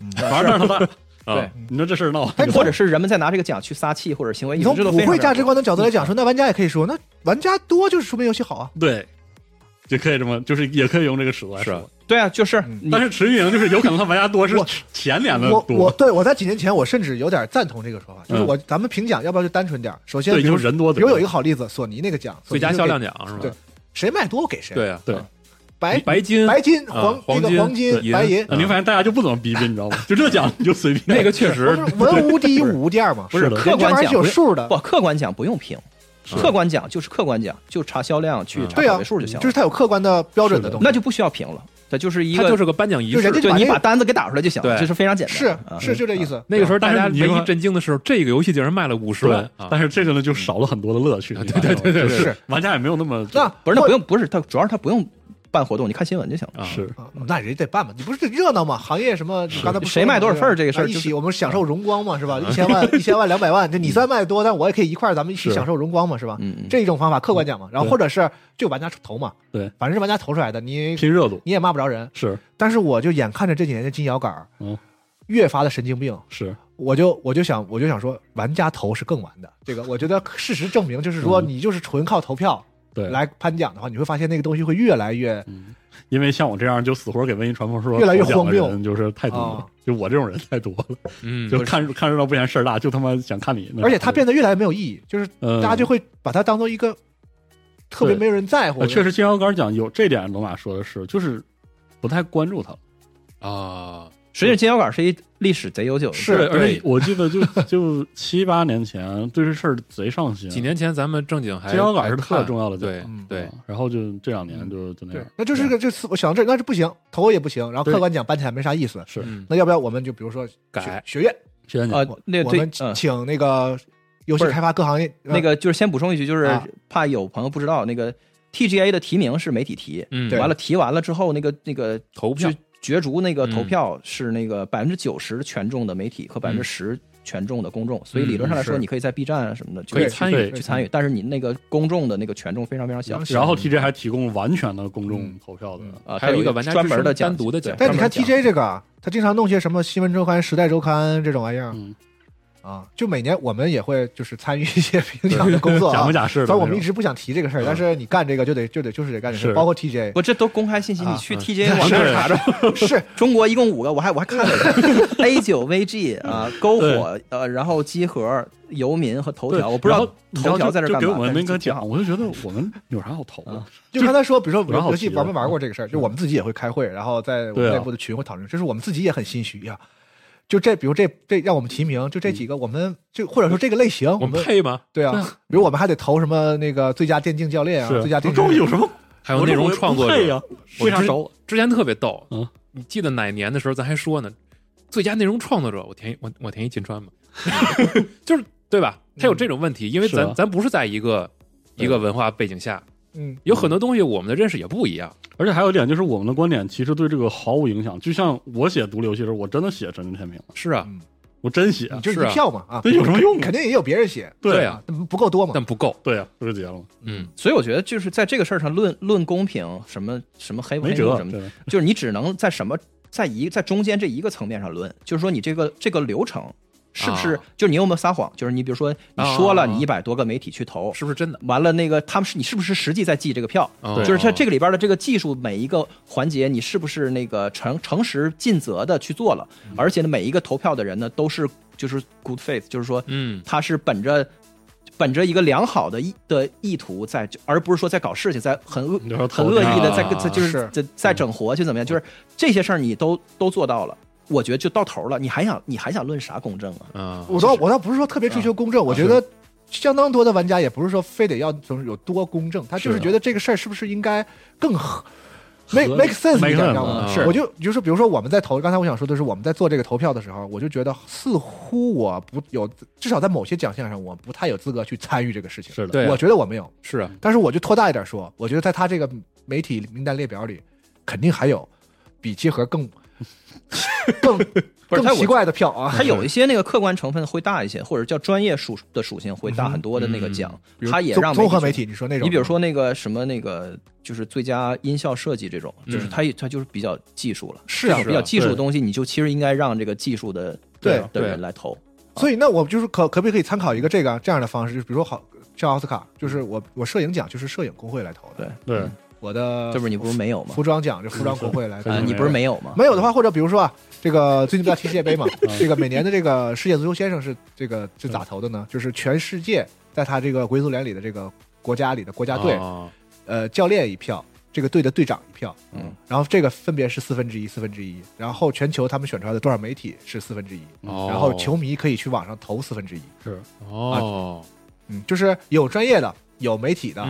嗯反而让他大。*laughs* 啊对你说这事儿闹，但或者是人们在拿这个奖去撒气或者行为你从普惠价值观的角度来讲，说那玩家也可以说，那玩家多就是说明游戏好啊。对，也可以这么，就是也可以用这个尺度来说。对啊，就是但是持续赢就是有可能他玩家多是前年的我多，我对我在几年前我甚至有点赞同这个说法，就是嗯。我咱们评奖要不要就单纯点？首先，对，比如就是人多，比如有一个好例子，索尼那个奖，最佳销量奖，是吧？对吧？谁卖多给谁。对啊，对。白白金白金、啊黄黄金那个黄金、白银，那您发现大家就不怎么逼逼，你知道吗？就这奖你就随便。那个确实文无第一，武无第二嘛？不是客观这玩意儿是有数的不，客观奖不用评，客观奖就是客观奖，就查销量去嗯。查对啊口碑数就行了，就是它有客观的标准的。东西。那就不需要评了，它就是一个它就是个颁奖仪式就人家。就你把那个把单子给打出来就行了，对这是非常简单是是就这意思。那个时候大家唯一震惊的是，这个游戏竟然卖了五十万啊！但是这个呢就少了很多的乐趣。对对对对是是玩家也没有那么那不是，那不用，不是，它主要是它不用办活动，你看新闻就行了。啊是啊那人得办嘛，你不是热闹嘛？行业什么？你刚才不谁卖多少份儿这个事儿啊一起我们享受荣光嘛，是吧？一千万、*laughs* 一千万、两百万，就你虽然卖的多，但我也可以一块儿咱们一起享受荣光嘛，是吧？嗯，嗯这一种方法客观讲嘛，然后或者是就玩家投嘛，对，反正是玩家投出来的，你拼热度，你也骂不着人。是但是我就眼看着这几年的金摇杆儿嗯越发的神经病，是，我就我就想我就想说，玩家投是更玩的。这个我觉得事实证明，就是说嗯你就是纯靠投票对，来颁奖的话，你会发现那个东西会越来越嗯，因为像我这样就死活给瘟疫传播说越来越荒谬。人就是太多了啊，就我这种人太多了，嗯，就看看热闹不嫌事儿大，就他妈想看你。而且它变得越来越没有意义，就是嗯大家就会把它当做一个特别对没有人在乎确实，金腰杆奖有这点，罗马说的是，就是不太关注他了。啊，实际上金摇杆是一历史贼悠久的是而且我记得就 *laughs* 就七八年前对这事儿贼上心，几年前咱们正经还金摇杆是特重要的奖对嗯对。啊，然后就这两年就就那样，，那就是个这次我想到这那是不行，投也不行，然后客观奖颁起来没啥意思。是。嗯。那要不要我们就比如说改。学学院，啊学院奖，，那对我们，嗯，请那个游戏开发各行业那个就是先补充一句，就是啊。怕有朋友不知道，那个 TGA 的提名是媒体提，嗯，对。完了提完了之后，那个那个投票角角逐那个投嗯。票是那个百分之九十权重的媒体和百分之十权重的公众，所以理论上来说，你可以在 B 站啊什么的就可以参与去参与，但是你那个公众的那个权重非常非常小小然后 TJ 还提供完全的公众嗯。投票的，啊，还有它一个玩家专门的单独的奖但你看 TJ 这个啊，他经常弄些什么新闻周刊、时代周刊这种玩意儿嗯，啊，就每年我们也会就是参与一些评奖的工作啊假模。假式的那种。虽然我们一直不想提这个事儿，嗯但是你干这个就得就得就是得干这事儿，是包括 TJ 我，这都公开信息，啊你去嗯 TGA 网站查查。是中国一共五个，我还我还看了 *laughs* A 九 VG 啊，篝火呃，然后集合、游民和头条，我不知道头条在这干嘛。就给我们但是挺好那个奖，我就觉得我们有啥好投的啊？就刚才说，比如说蛮好游戏玩没玩过这个事儿，就我们自己也会开会，然后在内部的群会讨论，这是我们自己也很心虚呀。就这，比如这这让我们提名，就这几个，我们就或者说这个类型，我我们配吗？对啊，比如我们还得投什么那个最佳电竞教练啊，最佳电竞有什么还有内容创作者我这我也不配呀？我之为啥找我？之前特别逗，嗯，你记得哪年的时候咱还说呢？最佳内容创作者，我填一我我填一金川吧，*laughs* 就是对吧？他有这种问题，因为咱咱不是在一个一个文化背景下，嗯，有很多东西我们的认识也不一样。而且还有一点就是，我们的观点其实对这个毫无影响。就像我写独立游戏的时候，我真的写真真天平了，是啊，我真写，你就是票嘛啊，那有什么用啊？肯定也有别人写，对啊，但不够多嘛。但不够。对啊，就是结了吗，嗯，所以我觉得就是在这个事儿上论论公平，什么什么黑不没辙，黑什么就是你只能在什么在一在中间这一个层面上论，就是说你这个这个流程是不是、啊就是你有没有撒谎？就是你比如说你说了啊你一百多个媒体去投，是不是真的？完了那个他们是你是不是实际在记这个票？哦就是它这个里边的这个技术每一个环节，你是不是那个诚诚实尽责的去做了？嗯而且呢，每一个投票的人呢都是就是 good faith，就是说嗯，他是本着。本着一个良好的意的意图在，而不是说在搞事情，在很恶很恶意的在啊在就是是在在整活去怎么样？就是这些事儿你都都做到了，我觉得就到头了。你还想你还想论啥公正啊？嗯，我倒我倒不是说特别追求公正，我觉得相当多的玩家也不是说非得要就是有多公正，他就是是觉得这个事儿是不是应该更合 make make sense 一点，sense，知道吗？嗯是我就就是比如说我们在投，刚才我想说的是我们在做这个投票的时候，我就觉得似乎我不有，至少在某些奖项上我不太有资格去参与这个事情。是的，我觉得我没有，是啊，但是我就拖大一点说，我觉得在他这个媒体名单列表里，肯定还有比集合更 *laughs* 更 *laughs* 不是奇怪的票啊。它有一些那个客观成分会大一些，或者叫专业属的属性会大很多的那个奖，它也综让媒体综合媒体，你说那种，你比如说那个什么那个就是最佳音效设计这种，就是嗯它它就是比较技术了，是啊比较技术的东西，你就其实应该让这个技术的对的对人来投。所以那我就是可可不可以参考一个这个这样的方式，就是比如说好像奥斯卡，就是我我摄影奖就是摄影工会来投的，对，对，我的这不是你不是没有吗？服？装奖，这服装国会来啊，你不是没有。吗？没有的话，或者比如说啊，这个最近不要踢世界杯嘛，这个每年的这个世界足球先生是这个是咋投的呢？就是全世界在他这个国际足联里的这个国家里的国家队，哦呃，教练一票，这个队的队长一票，嗯，然后这个分别是四分之一，四分之一，然后全球他们选出来的多少媒体是四分之一，哦。然后球迷可以去网上投四分之一，是。哦，嗯，就是有专业的，有媒体的，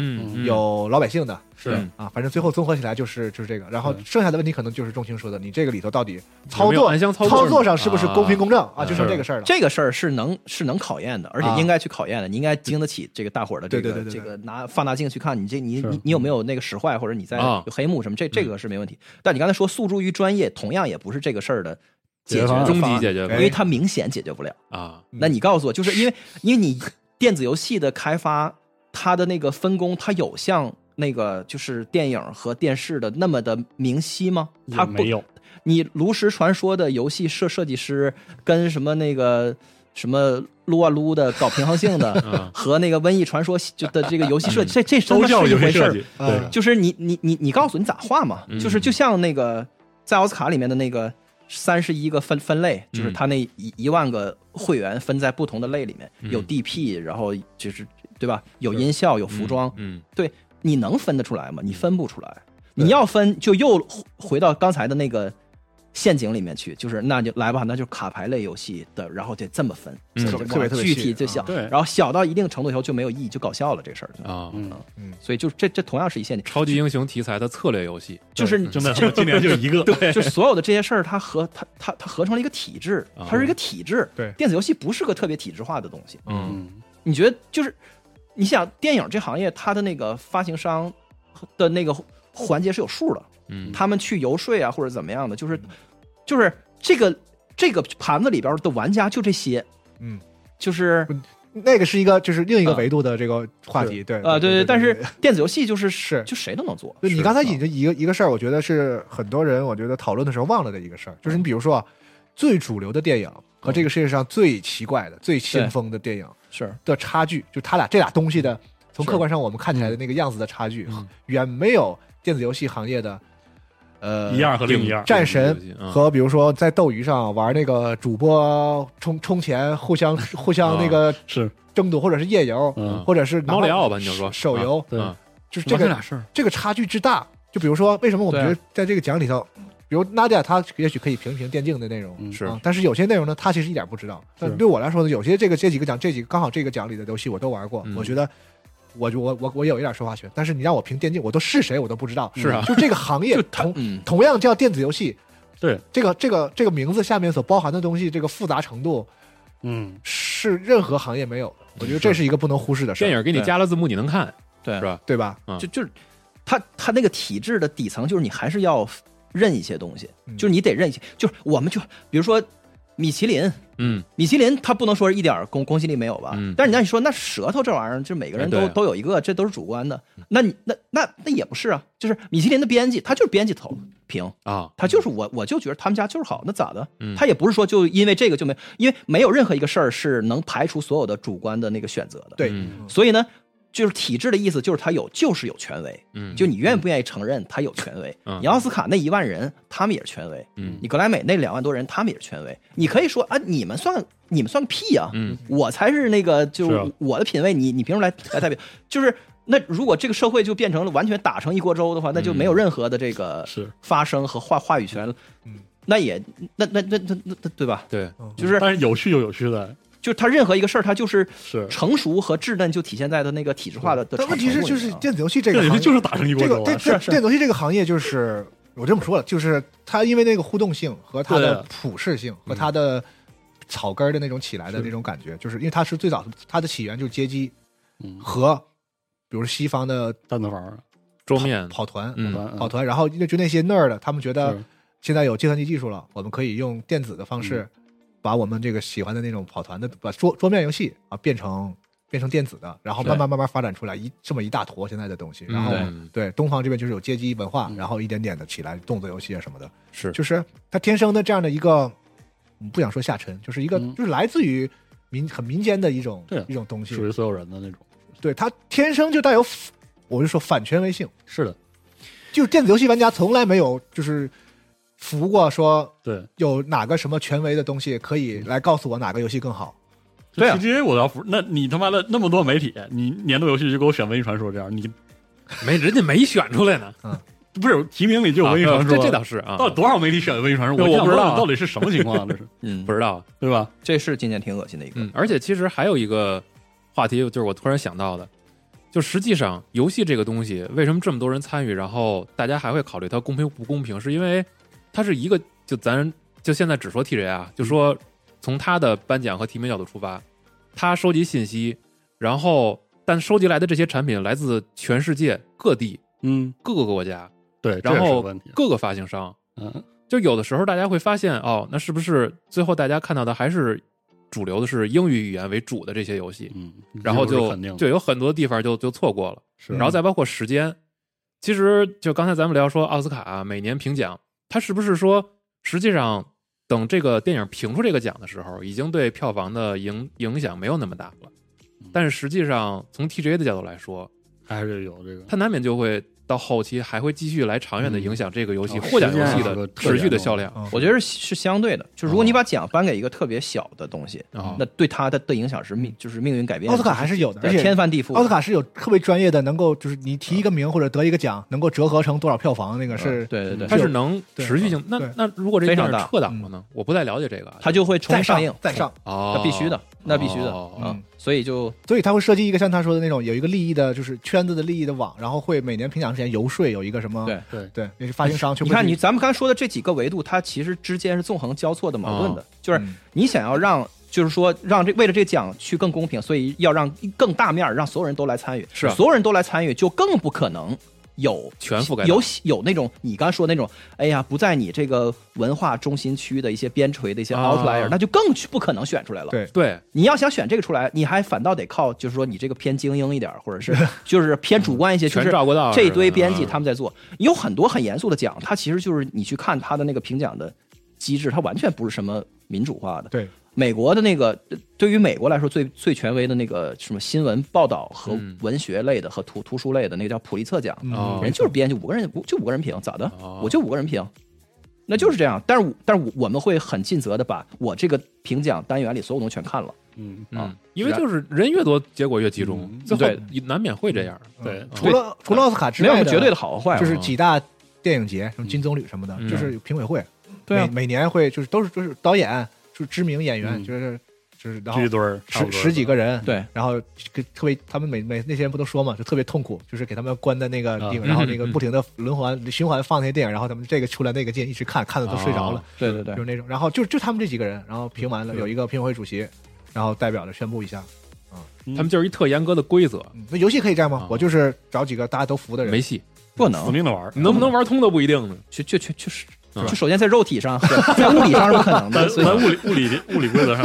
有老百姓的，是。啊，反正最后综合起来就是就是这个，然后剩下的问题可能就是钟情说的，你这个里头到底操作操操作作上是不是公平公正？啊？啊就剩这个事儿了。这个事儿是能是能考验的，而且啊。应该去考验的。你应该经得起这个大伙儿的这个对对对对这个拿放大镜去看你这你你你有没有那个使坏，或者你在啊。有黑幕什么，这这个是没问题。但你刚才说诉诸于专业，同样也不是这个事儿的解决终极解决因为它明显解决不了。啊，那你告诉我，就是因为因为你电子游戏的开发，它的那个分工，它有像那个就是电影和电视的那么的明晰吗？它不也没有，你炉石传说的游戏设设计师跟什么那个什么撸啊撸的搞平衡性的嗯，*laughs* 和那个瘟疫传说就的这个游戏设计，这这都叫是一回事儿。游戏设计，啊。对，就是你你你你告诉你咋画嘛？嗯就是就像那个在奥斯卡里面的那个三十一个分分类，就是他那一一万个会员分在不同的类里面，嗯。有 DP，然后就是对吧？有音效，有服装，嗯，对你能分得出来吗？你分不出来。你要分，就又回回到刚才的那个陷阱里面去，就是那就来吧，那就卡牌类游戏的，然后得这么分，嗯。特别特别具体就小，对。然后小到一定程度以后就没有意义，就搞笑了这事儿。啊，嗯，所以就这这同样是一陷阱，超级英雄题材的策略游戏，就是真的，今年就一个，*laughs* 对，*laughs* 就所有的这些事儿，它合它它它合成了一个体制，啊。它是一个体制。对。电子游戏不是个特别体制化的东西。嗯。嗯，你觉得就是你想电影这行业，它的那个发行商的那个环节是有数的，嗯，他们去游说啊或者怎么样的，就是就是这个这个盘子里边的玩家就这些，嗯，就是那个是一个就是另一个啊维度的这个话题，对啊对对，但是电子游戏就是是就谁都能做。就你刚才引的一个一个事儿，我觉得是很多人我觉得讨论的时候忘了的一个事儿，就是你比如说啊，最主流的电影和这个世界上最奇怪的、最先锋的电影是。的差距，就他俩这俩东西的从客观上我们看起来的那个样子的差距，嗯。远没有电子游戏行业的呃一样和另一样，战神嗯。和比如说在斗鱼上玩那个主播充充钱，互相 *laughs* 互相那个是，争夺，或者是夜游，嗯，或者是猫里奥吧，你就说。手游，就是这个俩事儿，这个差距之大。就比如说，为什么我们觉得在这个奖里头，比如 Nadia 她也许可以评一评电竞的内容，嗯是啊，但是有些内容呢，她其实一点不知道。但对我来说呢，有些这个这几个奖，这几个刚好这个奖里的游戏我都玩过，嗯我觉得我就我我我有一点说话权。但是你让我评电竞，我都是谁我都不知道。是啊就这个行业 *laughs* 同嗯同样叫电子游戏，对，这个这个这个名字下面所包含的东西，这个复杂程度嗯，是任何行业没有的。我觉得这是一个不能忽视的事，电影给你加了字幕，你能看对是吧？对吧？嗯就就是它它那个体制的底层，就是你还是要认一些东西，嗯就是你得认一些，就是我们就比如说米其林，嗯米其林它不能说是一点公公信力没有吧？嗯但是你让你说那舌头这玩意儿，就每个人都、哎啊都有一个，这都是主观的。那你那那那也不是啊，就是米其林的编辑，他就是编辑投评，啊，他就是我我就觉得他们家就是好，那咋的？嗯他也不是说就因为这个就没，因为没有任何一个事儿是能排除所有的主观的那个选择的。对，嗯所以呢，就是体制的意思就是他有就是有权威，嗯，就你愿不愿意承认他有权威？嗯你奥斯卡那一万人，他们也是权威；嗯你格莱美那两万多人，他们也是权威。你可以说啊，你们算你们算个屁啊！嗯我才是那个，就是啊我的品味，你你凭什么来来代表？就是那如果这个社会就变成了完全打成一锅粥的话，那就没有任何的这个是发声和话话语权了。嗯，那也那那那那那那对吧？对，就是但是有趣就有趣的，就是他任何一个事儿，他就是是。成熟和稚嫩就体现在的那个体制化的的但问题是，就是电子游戏这个这行业就是打成一锅这个粥啊，电子游戏这个行业就是我这么说了，就是它因为那个互动性和它的普适性和它的草根儿的那种起来的那种感觉，就是因为它是最早它的起源就是街机嗯，和比如西方的弹子房，桌面，跑团嗯。嗯跑团，然后就那些那儿的他们觉得现在有计算机技术了，我们可以用电子的方式把我们这个喜欢的那种跑团的把桌桌面游戏啊变成。变成电子的，然后慢慢慢慢发展出来一这么一大坨现在的东西，然后嗯对东方这边就是有街机文化，嗯。然后一点点的起来动作游戏啊什么的，是。就是它天生的这样的一个，嗯不想说下沉，就是一个、嗯。就是来自于民很民间的一种一种东西。属，于所有人的那种，对它天生就带有，我就说反权威性，是的，就电子游戏玩家从来没有就是服过说对，有哪个什么权威的东西可以来告诉我哪个游戏更好。对啊 TGA 我要服，那你他妈的那么多媒体，你年度游戏就给我选《瘟疫传说》这样，你没人家没选出来呢，嗯不是提名里就有《瘟疫传说》啊这这倒是啊，到底多少媒体选《瘟疫传说》？这我不知道到底是什么情况啊？这是 *laughs* 嗯不，知道。对吧？这是今年挺恶心的一个。嗯，而且其实还有一个话题，就是我突然想到的，就实际上游戏这个东西，为什么这么多人参与，然后大家还会考虑它公平不公平，是因为它是一个，就咱就现在只说 TJ 啊，就说从他的颁奖和提名角度出发，他收集信息，然后但收集来的这些产品来自全世界各地嗯，各个国家，对，然后。各个发行商，嗯，就有的时候大家会发现，哦，那是不是最后大家看到的还是主流的是英语语言为主的这些游戏？嗯，然后就就有很多地方就就错过了，是然后再包括时间。其实就刚才咱们聊说奥斯卡、每年评奖，它是不是说实际上等这个电影评出这个奖的时候，已经对票房的影影响没有那么大了嗯？但是实际上从 TGA 的角度来说，还是有这个他难免就会到后期还会继续来长远的影响这个游戏哦获奖游戏的持续的的销量嗯我觉得是是相对的，就如果你把奖颁给一个特别小的东西，啊那对他的的影响是命，就是命运改变。奥斯卡还是有的，而且天翻地覆。奥斯卡是有特别专业的，能够就是你提一个名或者得一个奖，能够折合成多少票房，那个是对对对，它是能持续性。那那如果这电影非常大撤档了呢？我不太了解这个啊。他就会重上新上映，再上，哦，那必须的，那必须的嗯。所以就所以他会设计一个像他说的那种有一个利益的，就是圈子的利益的网，然后会每年评奖之前游说有一个什么对对对，那是发行商去。你看你咱们刚才说的这几个维度，它其实之间是纵横交错的、矛盾的。就是嗯你想要让，就是说让这为了这个奖去更公平，所以要让更大面儿让所有人都来参与。是啊所有人都来参与，就更不可能有全覆盖到有有那种你刚说那种，哎呀，不在你这个文化中心区的一些边陲的一些啊 outlier，、那就更不可能选出来了。对对，你要想选这个出来，你还反倒得靠，就是说你这个偏精英一点，或者是就是偏主观一些，*laughs* 就是全照顾到这一堆编辑他们在做。有很多很严肃的奖，它其实就是你去看它的那个评奖的机制，它完全不是什么民主化的。对美国的那个，对于美国来说最最权威的那个什么新闻报道和嗯。文学类的和图图书类的那个叫普利策奖，哦。人就是编辑五个人，就五个人评，咋的？哦？我就五个人评。那就是这样，但是我但是我我们会很尽责的把我这个评奖单元里所有东西全看了，嗯，嗯。啊，因为就是人越多，结果越集中，嗯。最后对。难免会这样。对。嗯。除了除了奥斯卡之外，没有绝对的好和坏，就是几大电影节，什么金棕榈什么的，嗯。就是评委会，每每年会就是都是就是导演，就知名演员，嗯。就是就是然后十十几个人，对，然后跟特别他们每每那些人不都说嘛，就特别痛苦，就是给他们关在那个地方，啊然后那个不停的轮环循环放那些电影，然后他们这个出来那个进，一直看看的都睡着了，对对对。就是那种，然后就就他们这几个人，然后评完了，有一个评委会主席，然后代表着宣布一下，他们就是一特严格的规则，嗯那游戏可以这样吗？啊？我就是找几个大家都服的人，没戏，不能。死，命的玩，你能不能玩通都不一定呢。就就就就是是吧就首先在肉体上和 *laughs* 在物理上是不可能的，在所以在物理物理物理规则上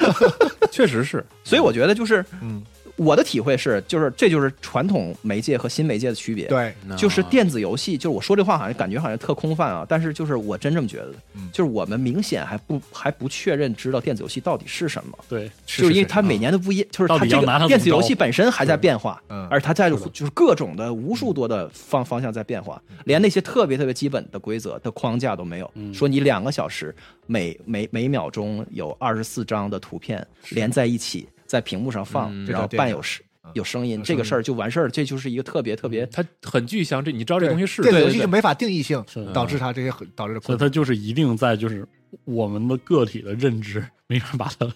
*laughs* 确实是，所以我觉得就是嗯，我的体会是，就是这就是传统媒介和新媒介的区别。，对，就是电子游戏，就是我说这话好像感觉好像特空泛啊，但是就是我真这么觉得，嗯。就是我们明显还不还不确认知道电子游戏到底是什么，对，就是因为它每年都不一，就是它这个电子游戏本身还在变化，嗯。而它在就是各种的无数多的方方向在变化，连那些特别特别基本的规则的框架都没有。嗯。说你两个小时每每每秒钟有二十四张的图片连在一起，在屏幕上放，嗯然后伴有声有声音，这个事儿就完事儿，这就是一个特别特别它很具象，这你知道这东西是电子对对对游戏就没法定义性，导致它这些很导致的所以。它就是一定在就是我们的个体的认知没法把它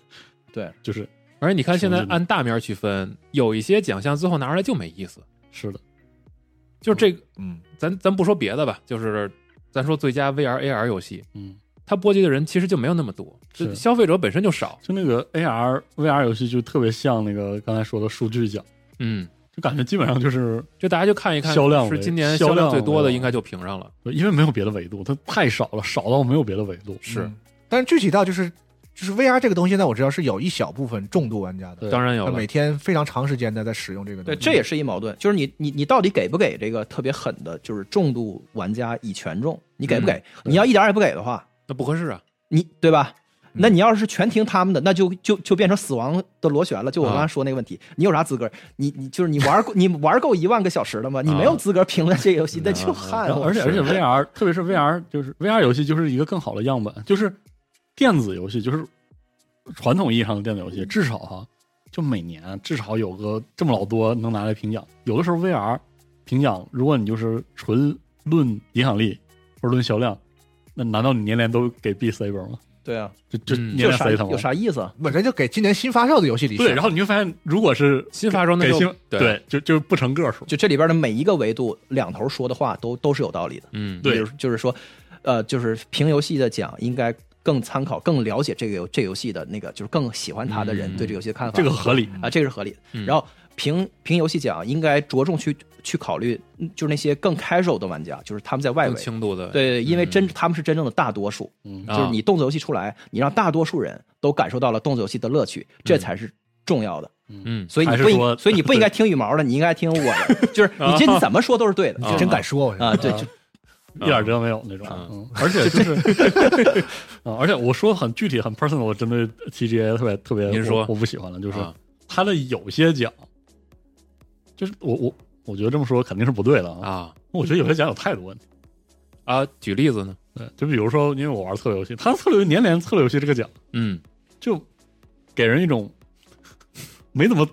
对。就是而且你看，现在按大面去分，有一些奖项最后拿出来就没意思。是的，就这个，嗯，咱咱不说别的吧，就是咱说最佳 VR AR 游戏，嗯，它波及的人其实就没有那么多，就是。消费者本身就少。就那个 AR VR 游戏就特别像那个刚才说的数据奖，嗯，就感觉基本上就是就大家就看一看，销量为是今年销量最多的，应该就评上了。因为没有别的维度，它太少了，少到没有别的维度。是。嗯，但是具体到就是就是 VR 这个东西，呢我知道是有一小部分重度玩家的，当然有了。他每，天非常长时间的在使用这个东对，这也是一矛盾，就是你你你到底给不给这个特别狠的，就是重度玩家以权重？你给不给？你要一点儿也不给的话，那不合适啊。你对吧？那你要是全听他们的，那就就就变成死亡的螺旋了。就我刚才说那个问题，你有啥资格？你你就是你玩够 *laughs* 你玩够一万个小时了吗？你没有资格评论这个游戏，那就汗然后而且而且 VR，特别是 VR，就是 VR 游戏就是一个更好的样本，就是电子游戏，就是传统意义上的电子游戏，至少哈，就每年至少有个这么老多能拿来评奖。有的时候 VR 评奖，如果你就是纯论影响力或者论销量，那难道你年年都给 B Saber 吗？对啊，就就嗯年年有啥 C 他吗有？啥意思？本身就给今年新发售的游戏里对，然后你就发现，如果是新发售那就给新对对，就就不成个数。就这里边的每一个维度，两头说的话都都是有道理的。嗯，对就是说，呃，就是评游戏的奖应该更参考、更了解这个游这个游戏的那个，就是更喜欢它的人嗯对这个游戏的看法。这个合理啊，这个是合理的。嗯然后评评游戏奖应该着重去去考虑，嗯就是那些更 casual 的玩家，就是他们在外更围。轻度的，对，因为真嗯他们是真正的大多数，嗯啊就是你动作游戏出来，你让大多数人都感受到了动作游戏的乐趣，这才是重要的。嗯，所以你不所以你不应该听羽毛的，你应该听我的，*laughs* 就是你这你 *laughs* 怎么说都是对的。你真敢说，我啊，对，就 *laughs* 一点辙没有那种。而且就是，啊，而且我说很具体、很 personal，我针对 TGA 特别特别，您说我我不喜欢了，就是啊他的有些奖，就是我我我觉得这么说肯定是不对的啊。啊我觉得有些奖有态度问题。*laughs* 啊，举例子呢？对，就比如说，因为我玩策略游戏，他策略游戏年年策略游戏这个奖，嗯，就给人一种 *laughs* 没怎么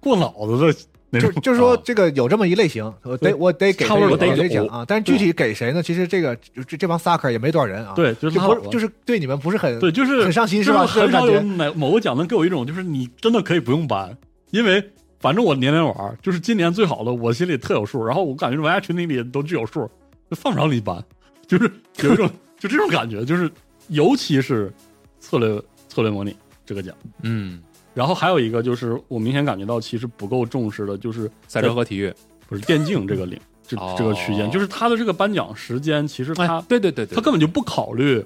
过脑子的那种。就就是说啊这个有这么一类型，我得我得给差不多这个得有给奖啊，但是具体给谁呢？其实这个就这这帮 sucker 也没多少人啊，，对，就是不是就是对你们不是很对，就是很上心是吧？很少有这种感觉。哪某个奖能给我一种，就是你真的可以不用搬，因为反正我年年玩，就是今年最好的，我心里特有数。然后我感觉玩家群体里都具有数，就犯不着你搬，就是有一种 *laughs* 就这种感觉，就是尤其是策略策略模拟这个奖。嗯，然后还有一个就是我明显感觉到其实不够重视的，就是赛车和体育，不是电竞这个领这哦这个区间，就是它的这个颁奖时间，其实它哎，对对对对，他根本就不考虑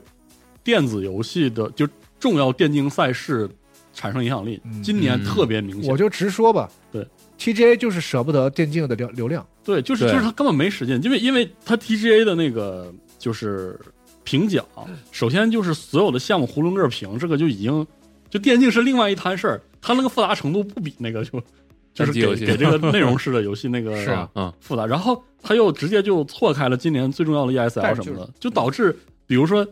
电子游戏的就重要电竞赛事产生影响力。嗯今年特别明显，我就直说吧，对，TGA 就是舍不得电竞的流流量，对，就是就是他根本没时间，因为因为他 TGA 的那个就是评奖，首先就是所有的项目囫囵个评，这个就已经就电竞是另外一摊事儿，它那个复杂程度不比那个就就是给给这个内容式的游戏那个是啊，嗯，复杂，然后他又直接就错开了今年最重要的 ESL 什么的，就导致比如说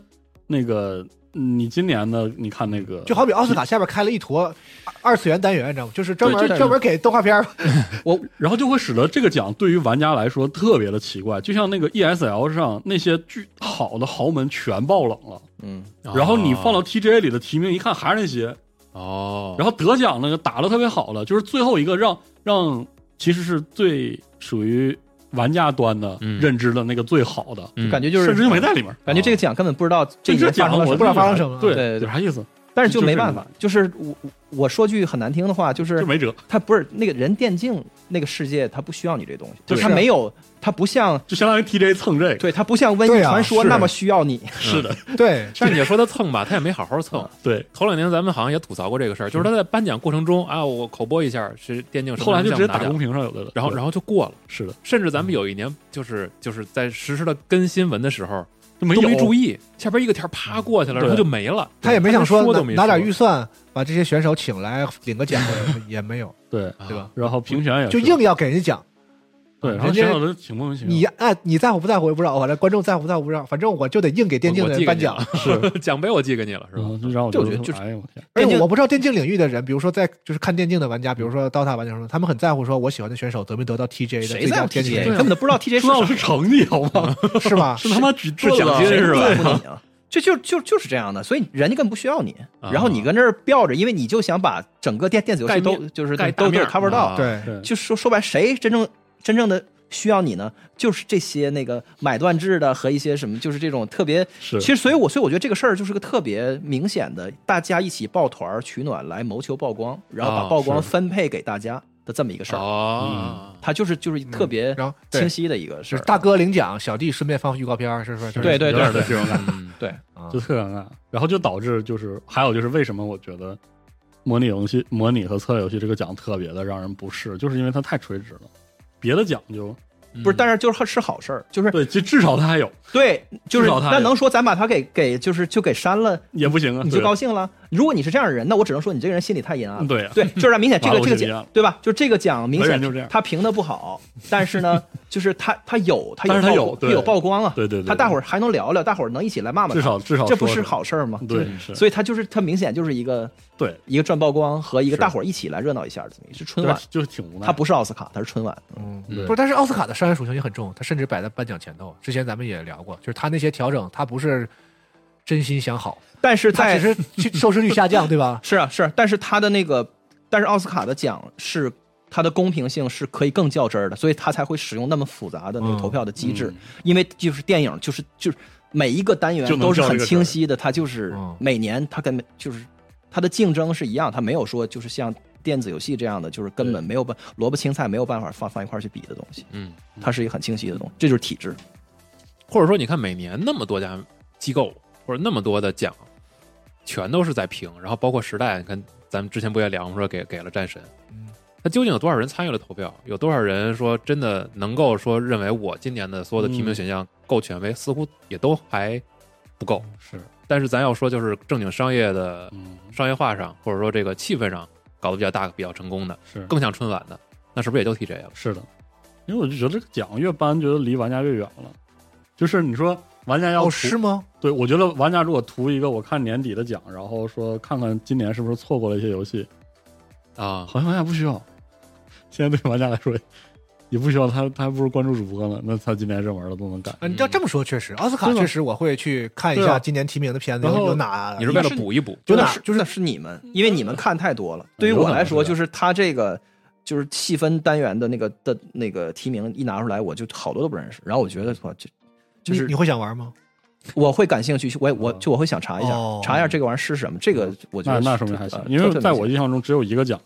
那个嗯你今年的你看那个就好比奥斯卡下边开了一坨二次元单元，你知道吗？就是专门专门给动画片 *laughs* 我然后就会使得这个奖对于玩家来说特别的奇怪，就像那个 ESL 上那些巨好的豪门全爆冷了，嗯，然后你放到 TGA 里的提名一看还是那些，哦，然后得奖那个打的特别好的，就是最后一个让让其实是最属于玩家端的嗯。认知的那个最好的，嗯。感觉就是甚至就没在里面。感觉这个奖根本不知道这一这奖我年发生了什么，不知道发生什么。对有啥意思？但是就就是没办法，就是我我我说句很难听的话，就是就没辙，他不是那个人电竞那个世界，他不需要你这东西，就是他没有，他不像就相当于 TJ 蹭这个。对他不像瘟疫传说那么需要你，是的，对，*laughs* 但是你说他蹭吧，他也没好好蹭。对。头两年咱们好像也吐槽过这个事儿，就是他在颁奖过程中啊，我口播一下是电竞什么后来就直接打公屏上有的了，然后然后就过了。是的，甚至咱们有一年就是就是在实时的跟新闻的时候都没注意，下边一个条啪过去了，然后就没了。他也没想说拿拿点预算把这些选手请来领个奖，也没有，对，啊对吧？然后评选也就是硬要给人家奖。对，然后人家选手都挺莫名其妙。你哎，你在乎不在乎我也不知道，反正观众在乎不在乎不知道，反正我就得硬给电竞的人颁奖。*laughs* 是奖杯我寄给你了，是吧？嗯，就让我觉得就是哎呦我天，而且我不知道电竞领域的人，比如说在就是看电竞的玩家，比如说 DOTA 玩家什么，他们很在乎说我喜欢的选手得没得到 TJ 的最谁在乎佳电竞 TGA？人根本都不知道 TGA 是重要的什么，是成绩好吗？*laughs* *laughs* 是吧？是他妈举是奖金是吧？这就就就是这样的，所以人家根本不需要你，啊然后你跟那儿吊着，因为你就想把整个电电子游戏都就是盖都都 cover 到，就说说白，谁真正真正的需要你呢？就是这些那个买断制的和一些什么，就是这种特别。是其实，所以我所以我觉得这个事儿就是个特别明显的，大家一起抱团儿取暖来谋求曝光，然后把啊曝光分配给大家的这么一个事儿。哦，它就是就是特别然后清晰的一个事儿。就是大哥领奖，小弟顺便放预告片儿，是不是？就是对对对这种感觉，嗯 *laughs* 对，啊就特尴尬。然后就导致就是还有就是为什么我觉得模拟游戏、模拟和策略游戏这个奖特别的让人不适，就是因为它太垂直了。别的讲究。不是，但是就是是好事儿，就是对，就至少他还有。对，就是那能说咱把他给给就是就给删了，也不行啊，你就高兴了？如果你是这样的人，那我只能说你这个人心里太阴暗了。对啊对，就是明显 *laughs* 这个这个奖，对吧？就这个奖明显就这样他评的不好，但是呢，*laughs* 就是他他有他有他有曝光啊，对对对他大伙儿还能聊聊，大伙儿能一起来骂骂他，至少至少这不是好事儿吗？对是所以他就是他明显就是一个对，一个赚曝光和一个大伙儿一起来热闹一下的是春晚，就是挺无奈。他不是奥斯卡，他是春晚。嗯，对不是，但是奥斯卡的商业属性也很重，他甚至摆在颁奖前头。之前咱们也聊过，就是他那些调整，他不是真心想好，但是在他只是去 *laughs* 收视率下降，对吧？*laughs* 是啊是啊，但是他的那个，但是奥斯卡的奖是它的公平性是可以更较真儿的，所以他才会使用那么复杂的那个嗯。投票的机制，嗯。因为就是电影就是就是每一个单元都是很清晰的，它就是嗯。每年它跟就是它的竞争是一样，它没有说就是像电子游戏这样的，就是根本没有办萝卜青菜没有办法放放一块儿去比的东西，嗯，它是一个很清晰的东西，这就是体制。或者说你看每年那么多家机构或者那么多的奖，全都是在评，然后包括时代，你看咱们之前不也聊吗？说给给了战神，嗯，他究竟有多少人参与了投票？有多少人说真的能够说认为我今年的所有的提名选项够权威？似乎也都还不够。是，但是咱要说就是正经商业的嗯，商业化上，或者说这个气氛上搞得比较大、比较成功的，是更像春晚的，那是不是也就 TJ 了？是的，因为我就觉得这个奖越颁，觉得离玩家越远了。就是你说玩家要哦，是吗？对，我觉得玩家如果图一个我看年底的奖，然后说看看今年是不是错过了一些游戏，啊，好像玩家不需要。现在对玩家来说，也不需要他，他还不如关注主播呢。那他今年热门的都能干。嗯，你要这么说，确实，奥斯卡确实我会去看一下今年提名的片子然后有有哪。你是为了补一补？就哪那是就是那是你们，因为你们看太多了。对于我来说，就是他这个就是细分单元的那个的那个提名一拿出来，我就好多都不认识。然后我觉得哇，就就是你你会想玩吗？我会感兴趣，我也我就我会想查一下哦，查一下这个玩意儿是什么。这个我觉得那那说明还行呃，因为在我印象中，只有一个奖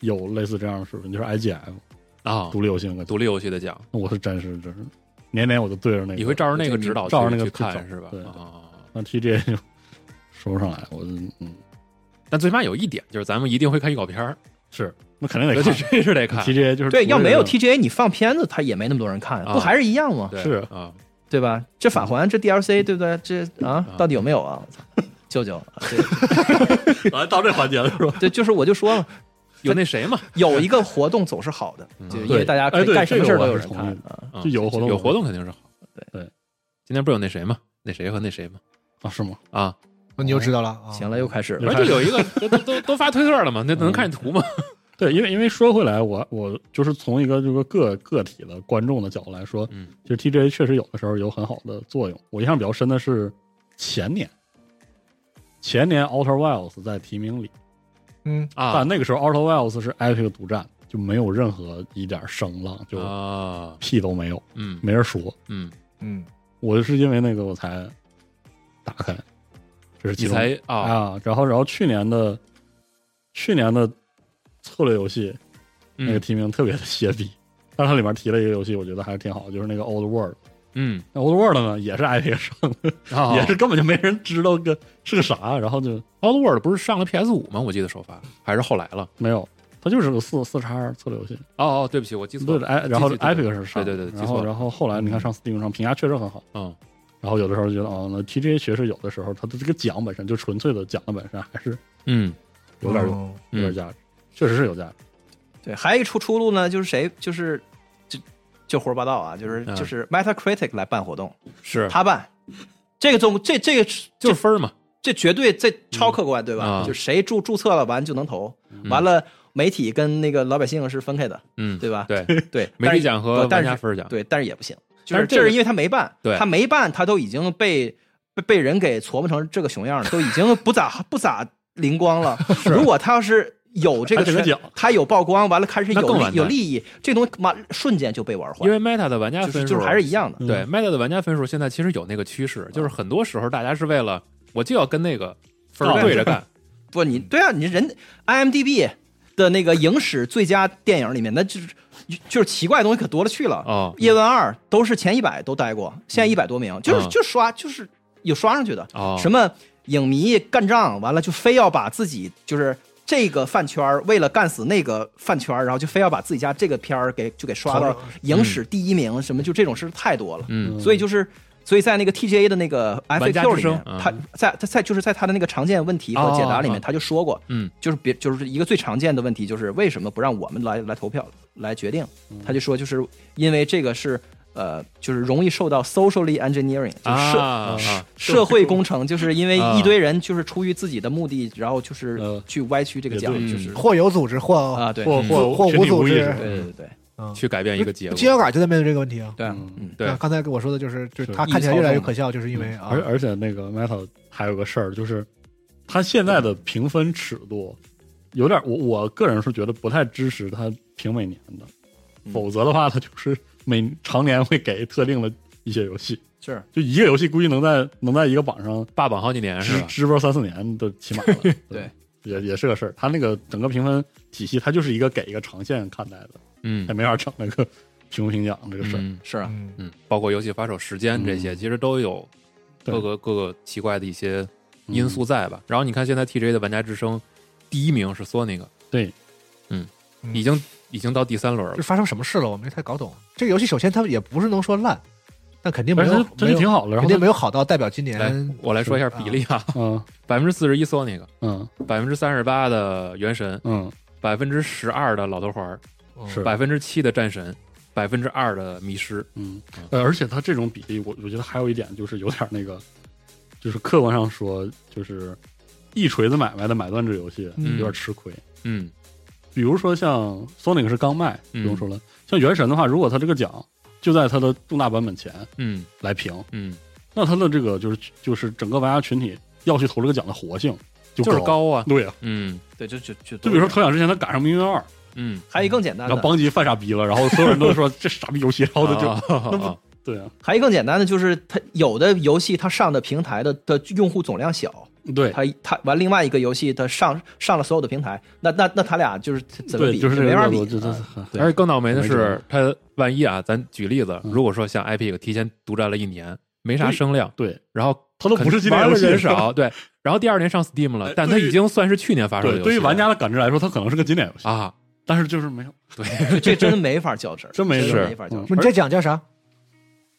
有类似这样的水平，就是 IGF 啊，独立游戏那个。独立游戏的奖，那我是真是真是年年我都对着那个，你会照着那个指导照着那个去看是吧？对啊。那 TGA 就说不上来，我嗯但最起码有一点，就是咱们一定会看预告片儿，是那肯定得这看。这是得看，TGA 就是对，要没有 TGA，你放片子他也没那么多人看，啊不还是一样吗？对是啊，对吧？这返还这 DLC 对不对？这啊啊到底有没有啊？*laughs* 舅舅，对这个啊到这环节了是吧？对，就是我就说了，*laughs* 有那谁嘛，有一个活动总是好的，嗯就因为大家可以干什么事儿都有人看啊。啊就有活动有活动肯定是好。对对，今天不是有那谁吗？那谁和那谁吗？啊是吗？啊，你就知道了。啊行了，又开始了。反正就有一个都都都都发推特了嘛，那能看见图吗？对，因为因为说回来，我我就是从一个这个个个体的观众的角度来说，嗯，其实 TGA 确实有的时候有很好的作用。我印象比较深的是前年，前年 Outer Wilds 在提名里，嗯，啊但那个时候 Outer Wilds 是 Epic 独占，就没有任何一点声浪，就啊，屁都没有，嗯没人说。嗯，嗯，我就是因为那个我才打开，这是其你才啊啊。然后然后去年的去年的策略游戏那个嗯提名特别的歇逼，但是它里面提了一个游戏，我觉得还是挺好，就是那个 Old World。嗯，那 Old World 呢，也是 IP 上的，啊 *laughs* 也是根本就没人知道个是个啥，然后就 Old World 不是上了 PS 五吗？我记得首发还是后来了？没有，它就是个四四叉策略游戏。哦哦，对不起，我记错对，了。哎，然后 Epic 是上的，对对对记然后错了然后后来你看上 Steam 上评价确实很好，嗯然后有的时候觉得哦，那 TGA 确实有的时候它的这个奖本身就纯粹的奖的本身还是嗯有点用，哦有点价值，确实是有价。值。对，还有一出出路呢，就是谁，就是就就胡说八道啊，就是嗯。就是 Metacritic 来办活动，是。他办。这个总这这个就是分儿嘛，这绝对这超客观，对吧？啊。就谁注注册了完就能投，完了媒体跟那个老百姓是分开的，嗯，对吧？对，对，媒体奖和但是玩家分儿奖，对，但是也不行，就但是这是因为他没办，对。他没办，他都已经被被被人给琢磨成这个熊样了，都已经不咋不咋灵光了。*laughs* 如果他要是有这个权还给他有曝光，完了开始有有利益，这东西嘛瞬间就被玩坏，因为 Meta 的玩家分数就是就是还是一样的。对 Meta 的玩家分数现在其实有那个趋势，就是很多时候大家是为了我就要跟那个分对着干，*laughs* 不，你对啊，你人 IMDB 的那个影史最佳电影里面，那就是就是奇怪的东西可多了去了。哦叶问二都是前一百都待过，现在一百多名，就是嗯就刷就是有刷上去的。哦，什么影迷干仗，完了就非要把自己就是这个饭圈儿为了干死那个饭圈儿，然后就非要把自己家这个片儿给就给刷到影史第一名，什么就这种事太多了。嗯。所以就是，所以在那个 TGA 的那个 FAQ 里面，嗯。他在他在就是在他的那个常见问题和解答里面，他就说过，嗯，就是别就是一个最常见的问题，就是为什么不让我们来来投票来决定？他就说，就是因为这个是呃，就是容易受到 socially engineering，就是社、社会工程，就是因为啊。一堆人就是出于自己的目的，然后就是呃。去歪曲这个奖，就是。或有组织，或啊，对，或嗯。或或无组织。对对对去改变一个结果。金小杆就在面对这个问题啊。对，对。啊刚才跟我说的就是，就是是。他看起来越来越可笑，就是因为啊，而而且那个 Meta 还有个事儿，就是他现在的评分尺度有点，我我个人是觉得不太支持他评每年的，嗯。否则的话，他就是每常年会给特定的一些游戏，是就一个游戏估计能在能在一个榜上霸榜好几年是吧？支支播三四年都起码了，*laughs* 对，也也是个事儿。它那个整个评分体系，它就是一个给一个长线看待的，嗯它没法整那个 *laughs* 评不评奖这个事儿。嗯是啊，嗯，嗯，包括游戏发售时间这些，嗯其实都有对各个各个奇怪的一些因素在吧。然后你看现在 TGA 的玩家之声第一名是 Sonic，对，嗯已经已经到第三轮了这。发生什么事了？我没太搞懂。这个游戏首先它也不是能说烂，但肯定没有它真的挺好的。然肯定没有好到代表今来年，我来说一下比例啊，嗯百分之四十一 Sonic，嗯百分之三十八的原神，嗯百分之十二的老头环，嗯是百分之七的战神，百分之二的迷失。嗯，呃，而且它这种比例，我我觉得还有一点就是有点那个，就是客观上说，就是一锤子买卖的买断制游戏嗯有点吃亏。嗯比如说像 Sonic 是刚卖，不嗯用说了。像原神的话，如果它这个奖就在它的重大版本前嗯来评，嗯，那它的这个就是就是整个玩家群体要去投这个奖的活性就就是高。啊。对啊、嗯对，就就就就比如说投奖之前他赶上《命运二》，嗯，还有一更简单的，然后邦吉犯傻逼了，然后所有人都说这傻逼游戏，然后他就、啊那不啊对啊，还有一更简单的就是他有的游戏他上的平台的的用户总量小，对他，他玩另外一个游戏他上上了所有的平台，那那那他俩就是怎么，比？就是这个没法比，就就是啊很而且更倒霉的是，他万一啊，咱举例子，嗯如果说像 Epic 提前独占了一年，没啥声量，对，然后他都不是玩的游戏人少，*laughs* 对，然后第二年上 Steam 了哎，但他已经算是去年发售的游对，戏。对于玩家的感知来说，他可能是个经典游戏，啊，但是就是没有，对这真没法较真，*laughs* 真没法较真你这奖叫啥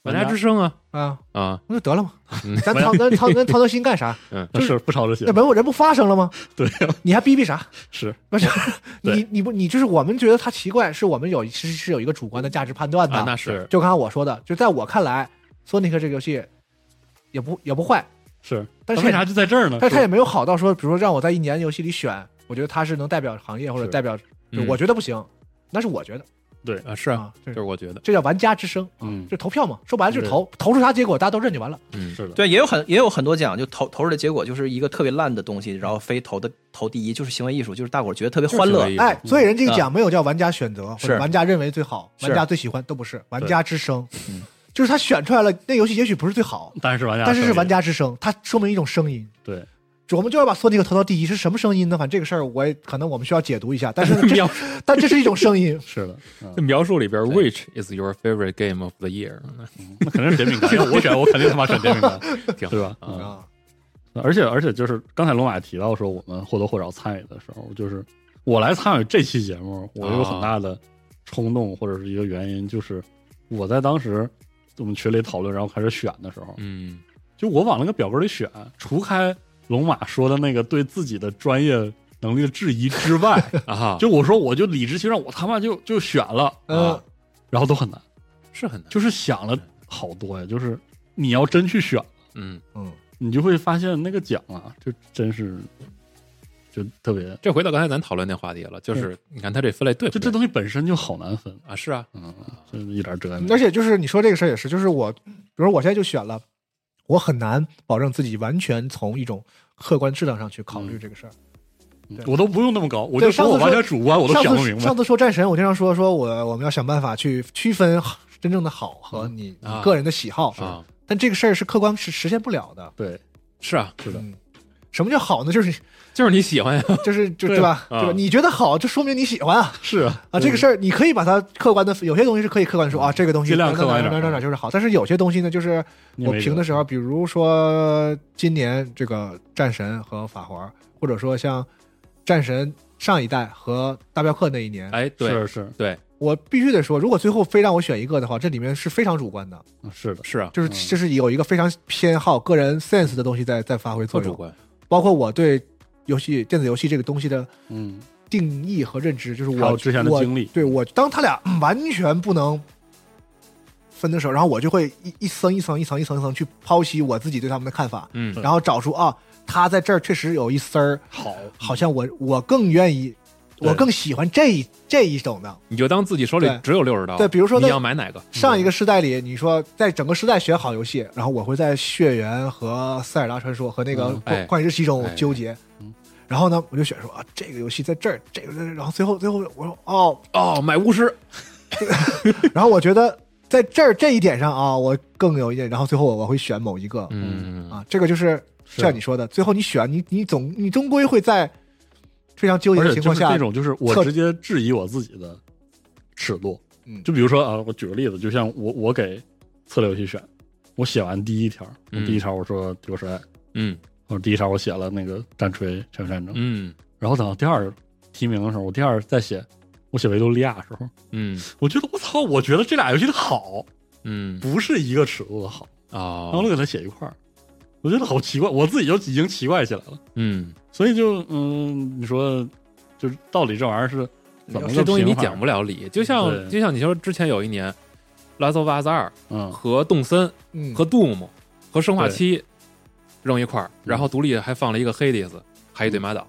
玩家之声啊啊？啊，那就得了嘛嗯，*laughs* 咱操咱操咱操操心干啥？就是不操这心那，本我人不发生了吗？*laughs* 对，你还逼逼啥？*laughs* 是不是你你不你就是我们觉得他奇怪，是我们有是是有一个主观的价值判断的。啊，那是就刚才我说的，就在我看来，索尼克这个游戏也不也不坏，是，但是为啥就在这儿呢？但是它也没有好到说，比如说让我在一年游戏里选，我觉得他是能代表行业或者代表，嗯我觉得不行，那是我觉得啊，是啊，就是我觉得，这叫玩家之声，嗯就投票嘛，说白了就是投，投出啥结果大家都认就完了。嗯，是的，对，也有很也有很多奖，就投投出的结果就是一个特别烂的东西，然后非投的投第一，就是行为艺术，就是大伙儿觉得特别欢乐哎，所以人这个奖没有叫玩家选择或者是。玩家认为最好，玩家最喜欢都不是，玩家之声嗯，就是他选出来了，那游戏也许不是最好，但是玩家，但是是玩，家之声，它说明一种声音。对，我们就要把索尼克投到第一，是什么声音呢？反正这个事儿我也可能我们需要解读一下，但是呢这描 *laughs* 但这是一种声音，是的，嗯这描述里边，Which is your favorite game of the year？那 *laughs* 肯定是点饼干，要我选，我肯定他妈选点饼干，挺对 *laughs* 吧？啊而且而且就是刚才龙马也提到说，我们或多或少参与的时候，就是我来参与这期节目，我有很大的冲动或者是一个原因，就是我在当时我们群里讨论，然后开始选的时候，嗯就我往那个表格里选，除开龙马说的那个对自己的专业能力的质疑之外，*laughs* 啊哈，就我说我就理直气壮，我他妈就就选了，嗯啊然后都很难，是很难，就是想了好多呀，就是你要真去选。嗯，嗯，你就会发现那个奖啊，就真是就特别，这回到刚才咱讨论那话题了，就是你看他这分类对？就这东西本身就好难分，啊，是啊，嗯，一点辙也没有。而且就是你说这个事儿也是，就是我，比如我现在就选了，我很难保证自己完全从一种客观质量上去考虑嗯这个事儿。对我都不用那么高，我就说我完全主观，我都想不明白次上。次说战神，我经常说说我我们要想办法去区分真正的好和你啊你个人的喜好，啊，但这个事儿是客观是实现不了的。对，是啊，是的，嗯，什么叫好呢？就是就是你喜欢呀，就是就对对吧？啊对吧？你觉得好，就说明你喜欢啊是啊，啊！这个事儿你可以把它客观的，有些东西是可以客观说啊，这个东西尽量客观一点哪哪哪哪哪就是好，但是有些东西呢，就是我评的时候，比如说今年这个战神和法环，或者说像战神上一代和大镖客那一年，哎，对是是对，我必须得说，如果最后非让我选一个的话，这里面是非常主观的，是的，是啊，就是嗯就是有一个非常偏好个人 sense 的东西在在发挥作用，主观，包括我对游戏电子游戏这个东西的嗯，定义和认知，就是我之前的我经历。对我当他俩完全不能分的时候，然后我就会一一层一层一层一层一层去剖析我自己对他们的看法，嗯。然后找出啊，他在这儿确实有一丝儿，好，好像我我更愿意，我更喜欢这一这一种的。你就当自己手里只有六十刀，对比如说你要买哪个？上一个时代里，你说在整个时代选好游戏，然后我会在《血缘》和《塞尔达传说》和那个嗯幻哎。幻影日期中哎纠结。嗯。然后呢，我就选说啊，这个游戏在这儿，这个在这儿，然后最后最后我说哦，哦，买巫师，*laughs* 然后我觉得在这儿这一点上啊，我更有一点，然后最后我我会选某一个。嗯。啊，这个就是是。像你说的，最后你选你你总你终归会在非常纠结的情况下这，种，就是我特直接质疑我自己的尺度。嗯。就比如说啊，我举个例子，就像我我给策略游戏选，我写完第一条，嗯。第一条我说《帝国时代》，嗯或者第一场我写了那个战锤《全面战争》，嗯。然后等到第二提名的时候，我第二再写，我写维多利亚的时候，嗯。我觉得我操，我觉得这俩游戏的好嗯。不是一个尺度的好啊，然后我哦，给它写一块儿，我觉得好奇怪，我自己就已经奇怪起来了。嗯，所以就嗯，你说就是到底这玩意儿是怎么个这东西你讲不了理，就像就像你说之前有一年，《Last of Us 二》嗯和动森嗯，和 Doom 和生化七扔一块儿，然后独立还放了一个 Hades，还有一对马岛。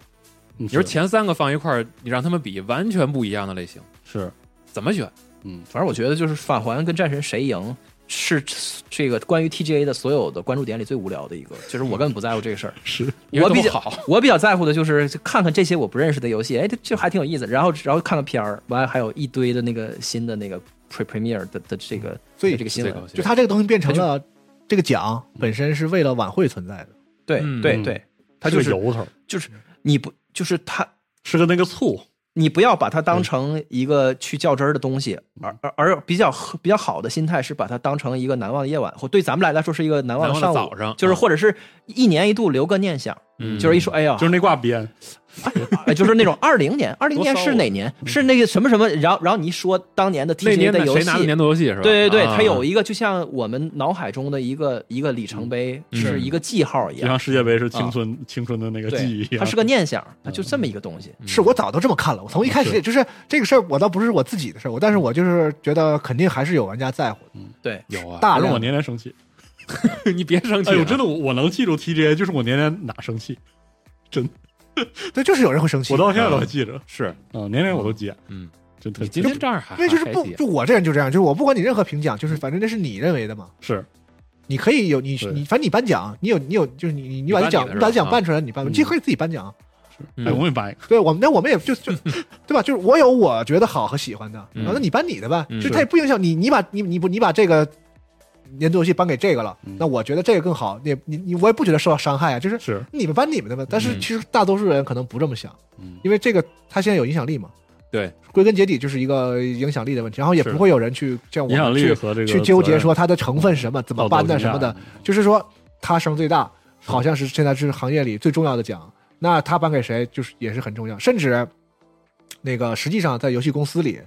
你你说前三个放一块儿，你让他们比，完全不一样的类型，是。怎么选？嗯。反正我觉得就是返还跟战神谁赢是这个关于 TGA 的所有的关注点里最无聊的一个，*laughs* 就是我根本不在乎这个事儿。是。我比较好，*laughs* 我比较在乎的就是看看这些我不认识的游戏，哎，这这还挺有意思。然后然后看看片儿，完了还有一堆的那个新的那个 pre premiere 的的这个所以这个新闻。就它这个东西变成了这个奖本身是为了晚会存在的。对对对，它就是个由头，就是你不就是它是个那个醋，你不要把它当成一个去较真儿的东西，而而而比较比较好的心态是把它当成一个难忘的夜晚，或对咱们来来说是一个难忘的上午，的早上就是啊或者是一年一度留个念想，嗯就是一说，哎呀，就是那挂鞭，*laughs* 哎就是那种二零年，二零年是哪年？是那个什么什么？然后然后你一说当年的那 TGA 年的游戏谁拿的，年度游戏是吧？对对对，啊它有一个就像我们脑海中的一个一个里程碑，嗯是一个记号一样就像。世界杯是青春青春的那个记忆一，样，它是个念想，它就这么一个东西。是我早都这么看了，我从一开始是就是这个事儿，我倒不是我自己的事儿，我但是我就是觉得肯定还是有玩家在乎的，对，有啊，大让我年年生气。*laughs* 你别生气啊，哎呦，真的，我我能记住 TGA，就是我年年哪生气，*laughs* 对，就是有人会生气。我，到现在都还记着。是，嗯，年年我都记，嗯，就特你今天这样还因为就是不就我这人就这样，就是我不管你任何评奖，就是反正那是你认为的嘛，是。你可以有你你反正你颁奖，你有你有就是你你你把这奖你把这奖办出来，你办，嗯你其实可以自己颁奖，嗯哎，我给你颁一个，对我们那我们也就就 *laughs* 对吧？就是我有我觉得好和喜欢的，嗯。那你颁你的呗，嗯。就它也不影响你，你把你你不你把这个年度游戏颁给这个了嗯，那我觉得这个更好，你你你我也不觉得受到伤害啊，就是是。你们颁你们的嘛。但是嗯。其实大多数人可能不这么想，嗯。因为这个他现在有影响力嘛，对，归根结底就是一个影响力的问题，然后也不会有人去像我去去纠结说它的成分是什么，怎么颁的什么的，，就是说它声最大，好像是现在是行业里最重要的奖，那他颁给谁就是也是很重要，甚至那个实际上在游戏公司里，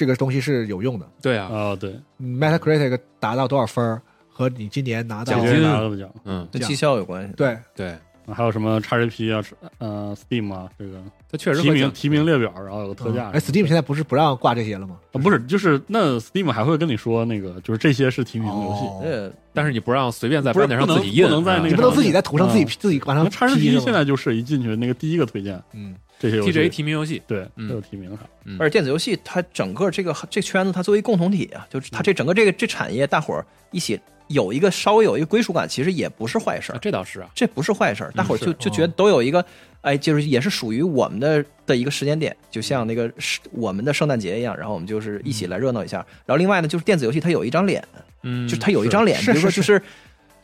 这个东西是有用的。对啊，啊，对，Metacritic 达到多少分儿和你今年拿到奖金拿了的奖，嗯，跟绩效有关系。对。对，还有什么 XGP 啊，呃，Steam 啊，这个。它确实提名提名列表，然后有个特价。嗯。哎，Steam 现在不是不让挂这些了吗？啊不是，就是那 Steam 还会跟你说那个，就是这些是提名游戏。哦呃，但是你不让随便在班点上不能自己印，不能在那个你不能自己在图上自己嗯。自己往上那叉 G 批 P 现在就是一进去那个第一个推荐。嗯这些游戏。TGA 提名游戏，对嗯。都有提名啥，而且电子游戏它整个这个这圈子，它作为共同体啊，就是它这整个这个这产业，大伙儿一起有一个稍微有一个归属感，其实也不是坏事啊儿，这倒是啊，这不是坏事儿。大伙儿就是就哦觉得都有一个，哎，就是也是属于我们的的一个时间点，就像那个我们的圣诞节一样，然后我们就是一起来热闹一下。然后另外呢，就是电子游戏它有一张脸，嗯，就是它有一张脸，比如说就是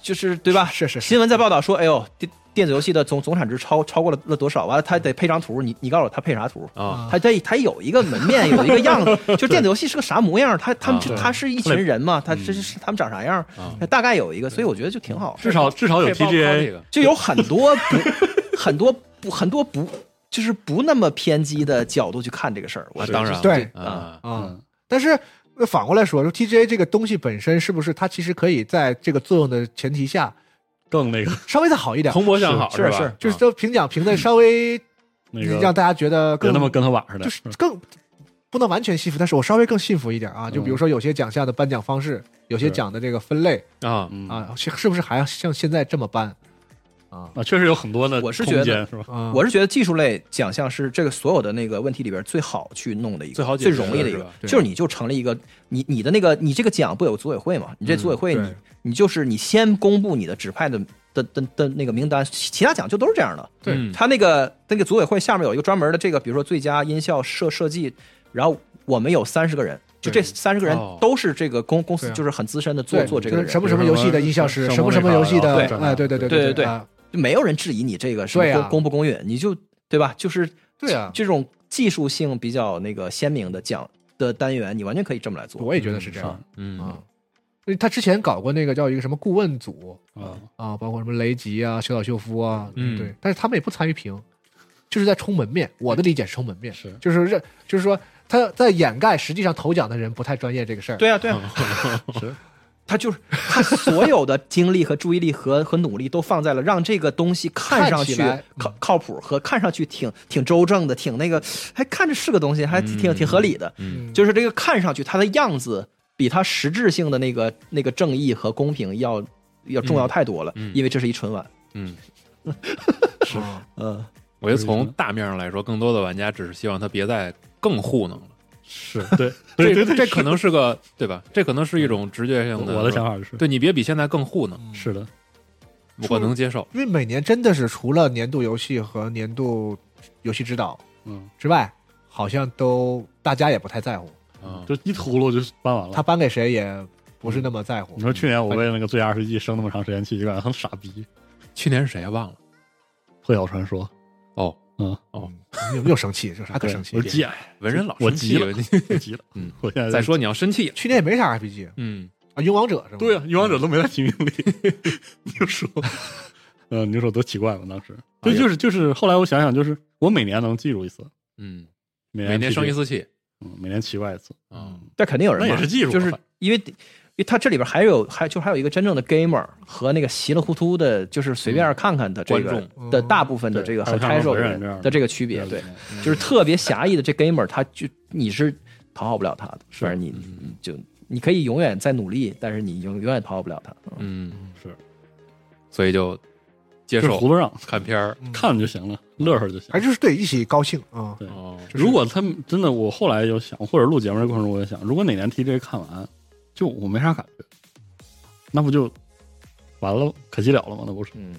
就是对吧？是是是。新闻在报道说，哎呦，电电子游戏的总总产值超超过了了多少？完了，他得配张图，你你告诉我他配啥图？啊，他他他有一个门面，有一个样子，*laughs* 就电子游戏是个啥模样，他他们啊它是一群人嘛，他这嗯是他们长啥样啊，大概有一个，所以我觉得就挺好。至少至少有 TGA 个就有很多不很多不很多不就是不那么偏激的角度去看这个事儿。我当然对啊，啊。嗯，但是那反过来说，说 TGA 这个东西本身是不是它其实可以在这个作用的前提下更那个稍微再好一点，蓬勃向好？是是就是都评奖评的稍微那个让大家觉得更别那么跟他瓦似的，就是更不能完全信服，但是我稍微更信服一点啊。就比如说有些奖项的颁奖方式，有些奖的这个分类啊，嗯。啊，是是不是还要像现在这么颁啊？啊，确实有很多的我是觉得是吧？啊，我是觉得技术类奖项是这个所有的那个问题里边最好去弄的一个，最最好最容易的一个就是你就成了一个你你的那个你这个奖不有组委会嘛？你这组委会你嗯你就是你先公布你的指派的的的的那个名单，其其他奖就都是这样的。对嗯他那个那个组委会下面有一个专门的这个，比如说最佳音效设设计，然后我们有三十个人，就这三十个人哦都是这个公公司就是很资深的做做这个人什，么什么游戏的音效师，什么什么游戏的，对哎，对对对对对对啊就没有人质疑你这个是公公不公允，你就对吧？就是对啊这种技术性比较那个鲜明的奖的单元，你完全可以这么来做。我也觉得是这样嗯啊。因为他之前搞过那个叫一个什么顾问组啊，啊，包括什么雷吉啊、小岛秀夫啊，嗯对，但是他们也不参与评，就是在充门面。我的理解是充门面，是就是认，就是说他在掩盖实际上投奖的人不太专业这个事儿。对啊，对啊，*laughs* 是他就是他所有的精力和注意力和 *laughs* 和努力都放在了让这个东西看上去靠靠谱和看上去挺挺周正的，挺那个还看着是个东西，还挺挺合理的。嗯。就是这个看上去它的样子比它实质性的那个那个正义和公平要要重要太多了，嗯因为这是一春晚。嗯，是。*laughs* 嗯，我觉得从大面上来说，更多的玩家只是希望他别再更糊弄了。是 *laughs* 对对对对，这这可能是个对吧？这可能是一种直觉性的。我的想法就是对你别比现在更糊弄，是的，我能接受。因为每年真的是除了年度游戏和年度游戏指导嗯，之外，好像都大家也不太在乎，嗯，就一秃噜就搬完了。他颁给谁也不是那么在乎你。说去年我为那个最佳 RPG 生那么长时间气，就感觉很傻逼。去年是谁啊？忘了。破晓传说，哦，嗯，哦，又又生气，有啥可生气我？贱，文人老我生气急了，*laughs* 我急了。嗯，*laughs* 我现在再，说你要生气，去年也没啥 RPG 嗯，啊，勇王者是吧？对啊，勇王者都没在提名里，你就说，*laughs* 嗯，你就说多奇怪嘛，当时对就就是就是，后来我想想，就是我每年能记住一次，嗯，每每年生一次，气嗯，每年奇怪一次，嗯，但肯定有人那也是记住就是因为。因为它这里边还有还就还有一个真正的 gamer 和那个稀里糊涂的，就是随便看看的这个的大部分的这个很 casual 的这样的这个区别，对，嗯就是特别狭义的这 gamer，他就你是讨好不了他的，是反正你就你可以永远在努力，但是你永永远讨好不了他。嗯嗯，是，所以就接受就是胡子让看片儿。看就行了，乐呵就行还。就是对一起高兴啊。对如果他们真的，我后来有想，或者录节目的过程中，我也想，如果哪年 TJ 看完，就我没啥感觉，那不就完了，可惜了了吗？那不是，嗯，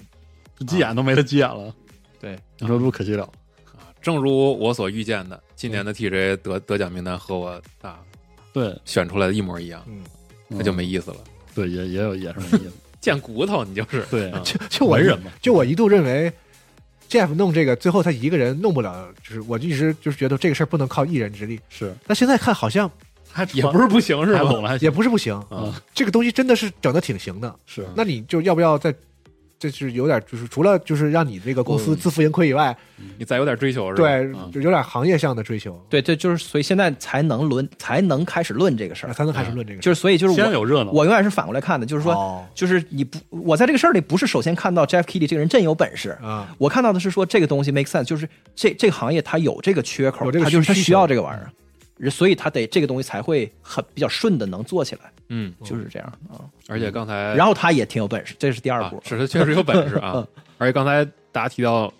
就急眼都没得急眼了，对，你说不可惜了？啊，正如我所预见的，今年的 TJ 得得奖名单和我啊对，选出来的一模一样，嗯，那就没意思了。对，也也有也是没意思。*laughs* 贱骨头，你就是。对啊。就就我文人嘛。*laughs* 就我一度认为 Jeff 弄这个，最后他一个人弄不了，就是我一直就是觉得这个事儿不能靠一人之力。是，但现在看好像还也不是不行，是吧？也不是不行，啊，这个东西真的是整的挺行的。是那你就要不要再，就是有点就是除了就是让你这个公司自负盈亏以外，你再有点追求是吧？对啊，就有点行业上的追求，对，这就是所以现在才能论才能开始论这个事儿，才能开始论这个事。就是所以就是我先有热闹，我永远是反过来看的，就是说哦就是你不我在这个事儿里不是首先看到 Jeff Keighley 这个人真有本事。啊，我看到的是说这个东西 make sense，就是这这个行业它有这个缺口，有这个它就是它需求需要这个玩意儿，所以他得这个东西才会很比较顺的能做起来，嗯，就是这样啊。而且刚才然后他也挺有本事，这是第二啊步。是他确实有本事啊嗯。而且刚才大家提到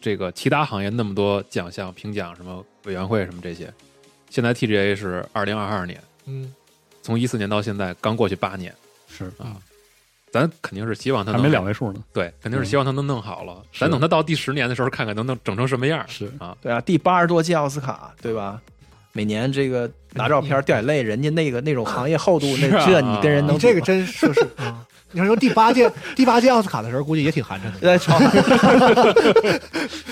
这个其他行业那么多奖项、评奖什么委员会什么这些，现在 TGA 是二零二二年，嗯，从一四年到现在刚过去八年，是啊咱肯定是希望他还能没两位数呢。对，肯定是希望他能弄好了。是咱等他到第十年的时候，看看能能整成什么样。是啊，对啊，第八十多届奥斯卡，对吧？每年这个拿照片掉眼泪，人家那个那种行业厚度，那这你跟人能这个真说是 *laughs* 啊。你要说第八届 *laughs* 第八届奥斯卡的时候，估计也挺寒碜的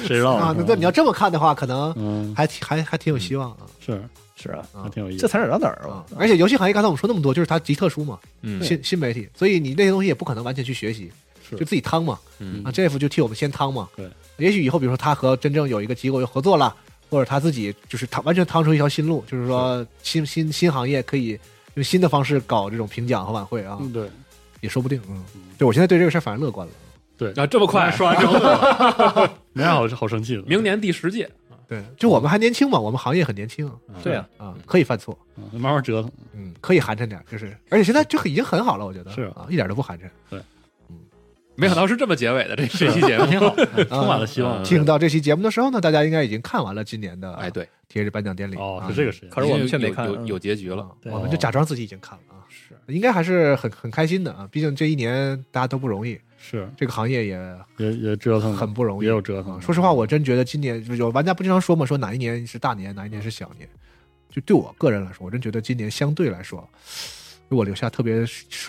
谁知道啊。那那你要这么看的话，可能嗯还挺还还挺有希望啊是是啊，挺有意思这。才哪到哪儿啊啊！！而且游戏行业刚才我们说那么多，就是它极特殊嘛，嗯新新媒体，所以你那些东西也不可能完全去学习，是就自己趟嘛。嗯啊，Jeff 就替我们先趟嘛。对也许以后比如说他和真正有一个机构又合作了，或者他自己就是他完全趟出一条新路，就是说新新新行业可以用新的方式搞这种评奖和晚会啊，嗯，对也说不定。嗯，对我现在对这个事儿反而乐观了。对，啊，这么快，说完之后对，没啥好好生气的。明年第十届，对，就我们还年轻嘛，我们行业很年轻对啊，啊，可以犯错，嗯慢慢折腾，嗯，可以寒碜点，就是而且现在就已经很好了，我觉得是啊，一点都不寒碜。没想到是这么结尾的这这期节目，*laughs* 挺好，*laughs* 充满了希望。嗯。听到这期节目的时候呢，大家应该已经看完了今年的哎，对，贴日颁奖典礼。哦，啊。是这个时间。可是我们却没看有有结局了。我们就假装自己已经看了啊，是。应该还是很很开心的啊，毕竟这一年大家都不容易，是。这个行业也也也折腾，很不容易，也有折腾。啊。说实话，我真觉得今年有玩家不经常说嘛，说哪一年是大年，哪一年是小年。就对我个人来说，我真觉得今年相对来说，给我留下特别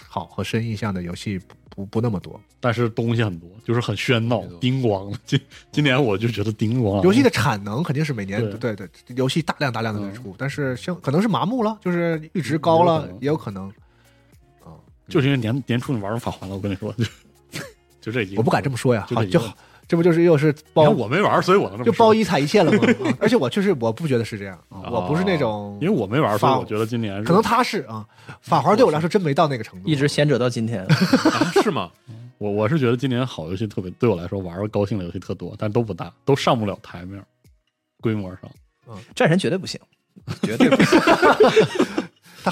好和深印象的游戏不不不那么多。但是东西很多，就是很喧闹、叮咣的。*laughs* 今今年我就觉得叮咣，游戏的产能肯定是每年对对对，游戏大量大量的在嗯出，但是像可能是麻木了，就是阈值高了有，也有可能。啊，就是因为年年初你玩上法环了，我跟你说，就 *laughs* 就这一个，我不敢这么说呀，好就好这不就是又是你包看我没玩，所以我能这么就包一踩一切了吗？*laughs* 啊而且我确实我不觉得是这样，啊我不是那种因为我没玩，所以我觉得今年是可能他是啊，法环对我来说真没到那个程度，一直闲者到今天。*laughs* 啊是吗？*laughs* 我我是觉得今年好游戏特别，对我来说玩儿高兴的游戏特多，但都不大，都上不了台面，规模上。战神绝对不行，绝对不行，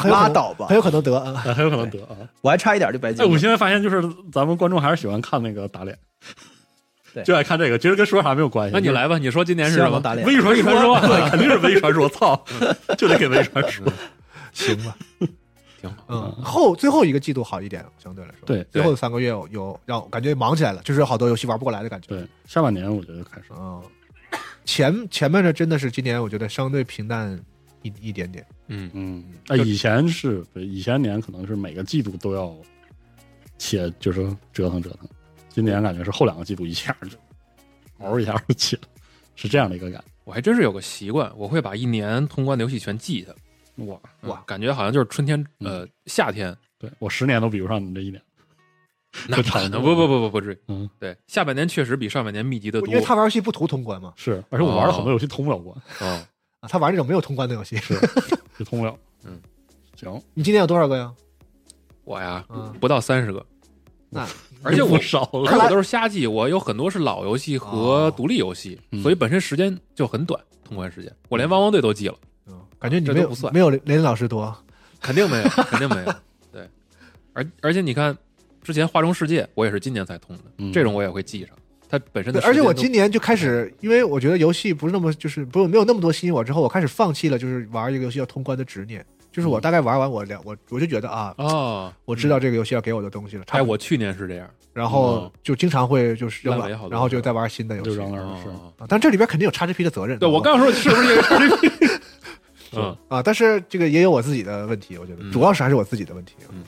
拉倒吧很有可能得很有可能得啊！我还差一点就白金哎，了。我现在发现就是咱们观众还是喜欢看那个打脸，对就爱看这个，其实跟说啥没有关系。那你来吧，你说今年是什么？打脸。微传说，对，*laughs* 肯定是微传说，操，*laughs* 就得给微传说。行吧，挺好。嗯，后最后一个季度好一点，相对来说，对最后三个月有有让我感觉忙起来了，就是好多游戏玩不过来的感觉。对，下半年我觉得开始，嗯，前前面的真的是今年我觉得相对平淡一一点点。嗯，嗯，啊，以前是对，以前年可能是每个季度都要且，就是折腾折腾。今年感觉是后两个季度一下就嗷一下就起了，是这样的一个感觉我还真是有个习惯，我会把一年通关的游戏全记下。哇，嗯哇感觉好像就是春天，呃，夏天，对我十年都比不上你这一年。*laughs* 那可能不不不不不不至于。嗯，对，下半年确实比上半年密集的多。因为他玩游戏不图通关嘛，是，而且我玩了很多游戏通不了关，哦，啊，他玩那种没有通关的游戏。*laughs* 是就通不了。嗯，行，你今年有多少个呀？我呀嗯，不到三十个，那 *laughs* 而且我少了。而且我都是瞎记，我有很多是老游戏和独立游戏，嗯所以本身时间就很短，通关时间。我连汪汪队都记了，嗯，感觉你没有这都不算没有雷林老师多。肯定没有，肯定没有。对，而而且你看，之前《画中世界》我也是今年才通的，嗯这种我也会记上。它本身对，的，而且我今年就开始，因为我觉得游戏不是那么就是不没有那么多吸引我，之后我开始放弃了就是玩一个游戏要通关的执念。就是我大概玩完我两我我就觉得啊，啊哦，我知道这个游戏要给我的东西了。差哎，我去年是这样，然后嗯就经常会就是扔了然后就再玩新的游戏啊。但这里边肯定有 XGP 的责任。对我刚说是不是因为 XGP？嗯，啊，但是这个也有我自己的问题，我觉得嗯主要是还是我自己的问题。嗯，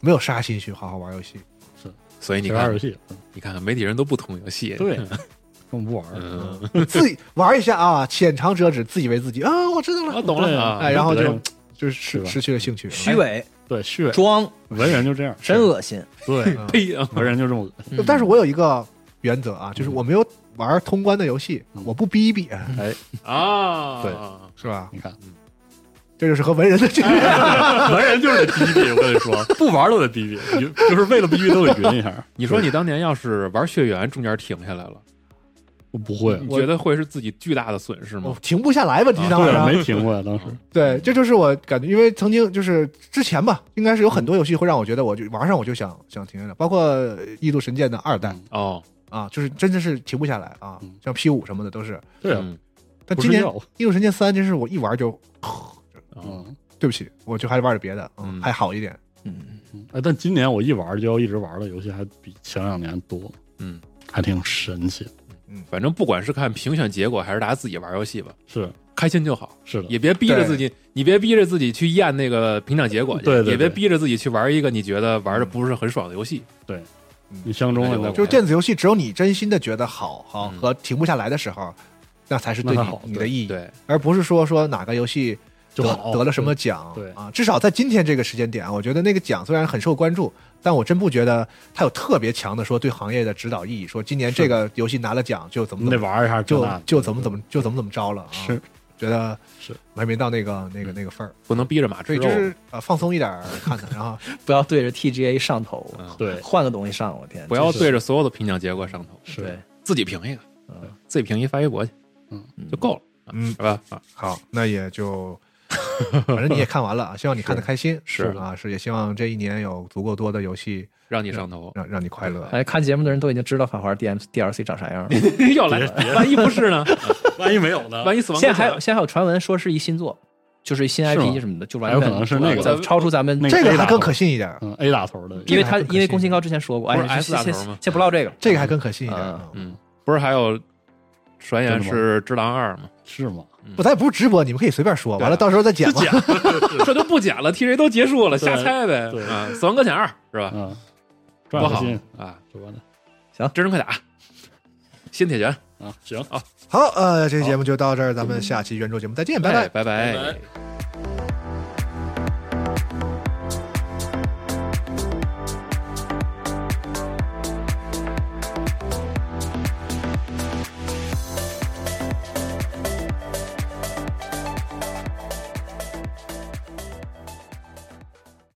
没有杀心去好好玩游戏。是所以你看谁玩游，戏？嗯你看看媒体人都不通游戏，*laughs* 对，根本不玩。嗯，自己玩一下啊，浅尝辄止，自以为自己啊，我知道了，我懂了啊，哎，然后就对就是失失去了兴趣。虚伪、对，虚伪，装，文人就这样。真恶心。对，嗯呸啊！文人就这么恶心。*laughs* 但是我有一个原则啊，就是我没有玩通关的游戏，嗯我不逼逼，哎，啊，*laughs* 对是吧？你看，这就是和文人的区别。*laughs* 文人就是得逼逼，我跟你说，不玩都得逼逼，就就是为了逼逼都得匀一下。你说你当年要是玩血缘中间停下来了，我不会，你觉得会是自己巨大的损失吗？我停不下来问题啊对，当然没停过呀，当时。*laughs* 对，这就是我感觉，因为曾经就是之前吧，应该是有很多游戏会让我觉得，我就玩上我就想想停下来，包括《异度神剑》的二代。哦，啊，就是真的是停不下来啊嗯，像 P 五什么的都是。对啊，嗯。但今年《异度神剑三》真是我一玩就，哦。嗯，对不起，我就还是玩点别的，嗯，嗯。还好一点。嗯，嗯哎，但今年我一玩就要一直玩的游戏还比前两年多，嗯，还挺神奇的。反正不管是看评选结果，还是大家自己玩游戏吧，是。开心就好，是的，也别逼着自己，你别逼着自己去验那个评奖结果去，对对对。也别逼着自己去玩一个你觉得玩的不是很爽的游戏。对。你相中了那哎呦就是电子游戏，只有你真心的觉得好好嗯。和停不下来的时候，那才是对你好你的意义，对，而不是说说哪个游戏得就得了什么奖，对啊，至少在今天这个时间点，我觉得那个奖虽然很受关注，但我真不觉得它有特别强的说对行业的指导意义，说今年这个游戏拿了奖就怎么你怎么得玩一下就，就怎么怎么就怎么怎么着了啊，是觉得是我还没到那个那个那个份儿，不能逼着马追肉。所以就是呃放松一点儿看看，然后 *laughs* 不要对着 TGA 上头，嗯对换个东西上，我天，不要对着所有的评奖结果上头，是对，自己评一个，嗯自己评一发微博去，嗯就够了，嗯是吧？啊，好，那也就。*laughs* 反正你也看完了 *laughs* 啊，希望你看得开心，是。啊，是也希望这一年有足够多的游戏让你上头，让让你快乐。哎，看节目的人都已经知道法华 D M DLC 长啥样了。*laughs* 要来，万一不是呢？万一没有呢？万一死亡现在还有现在还有传闻说是一新作，就是新 IP 什么的，就完全有可能是那个超出咱们那这个还更可信一点，嗯 A 打头的，因为他因为宫崎高之前说过，S 打头先吗先不唠这个，这个还更可信一点。嗯嗯，不是还有传言真的吗是《只狼二》吗？是吗？不，咱也不是直播，你们可以随便说，完了到时候再剪吧。*laughs* 这就不剪了，TJ 都结束了，瞎猜呗。死亡搁浅二》是吧？嗯，多好啊！说的真人快打，新铁拳，啊，行啊。好，呃，这期节目就到这儿，咱们下期圆桌节目再见，拜拜哎。拜拜拜拜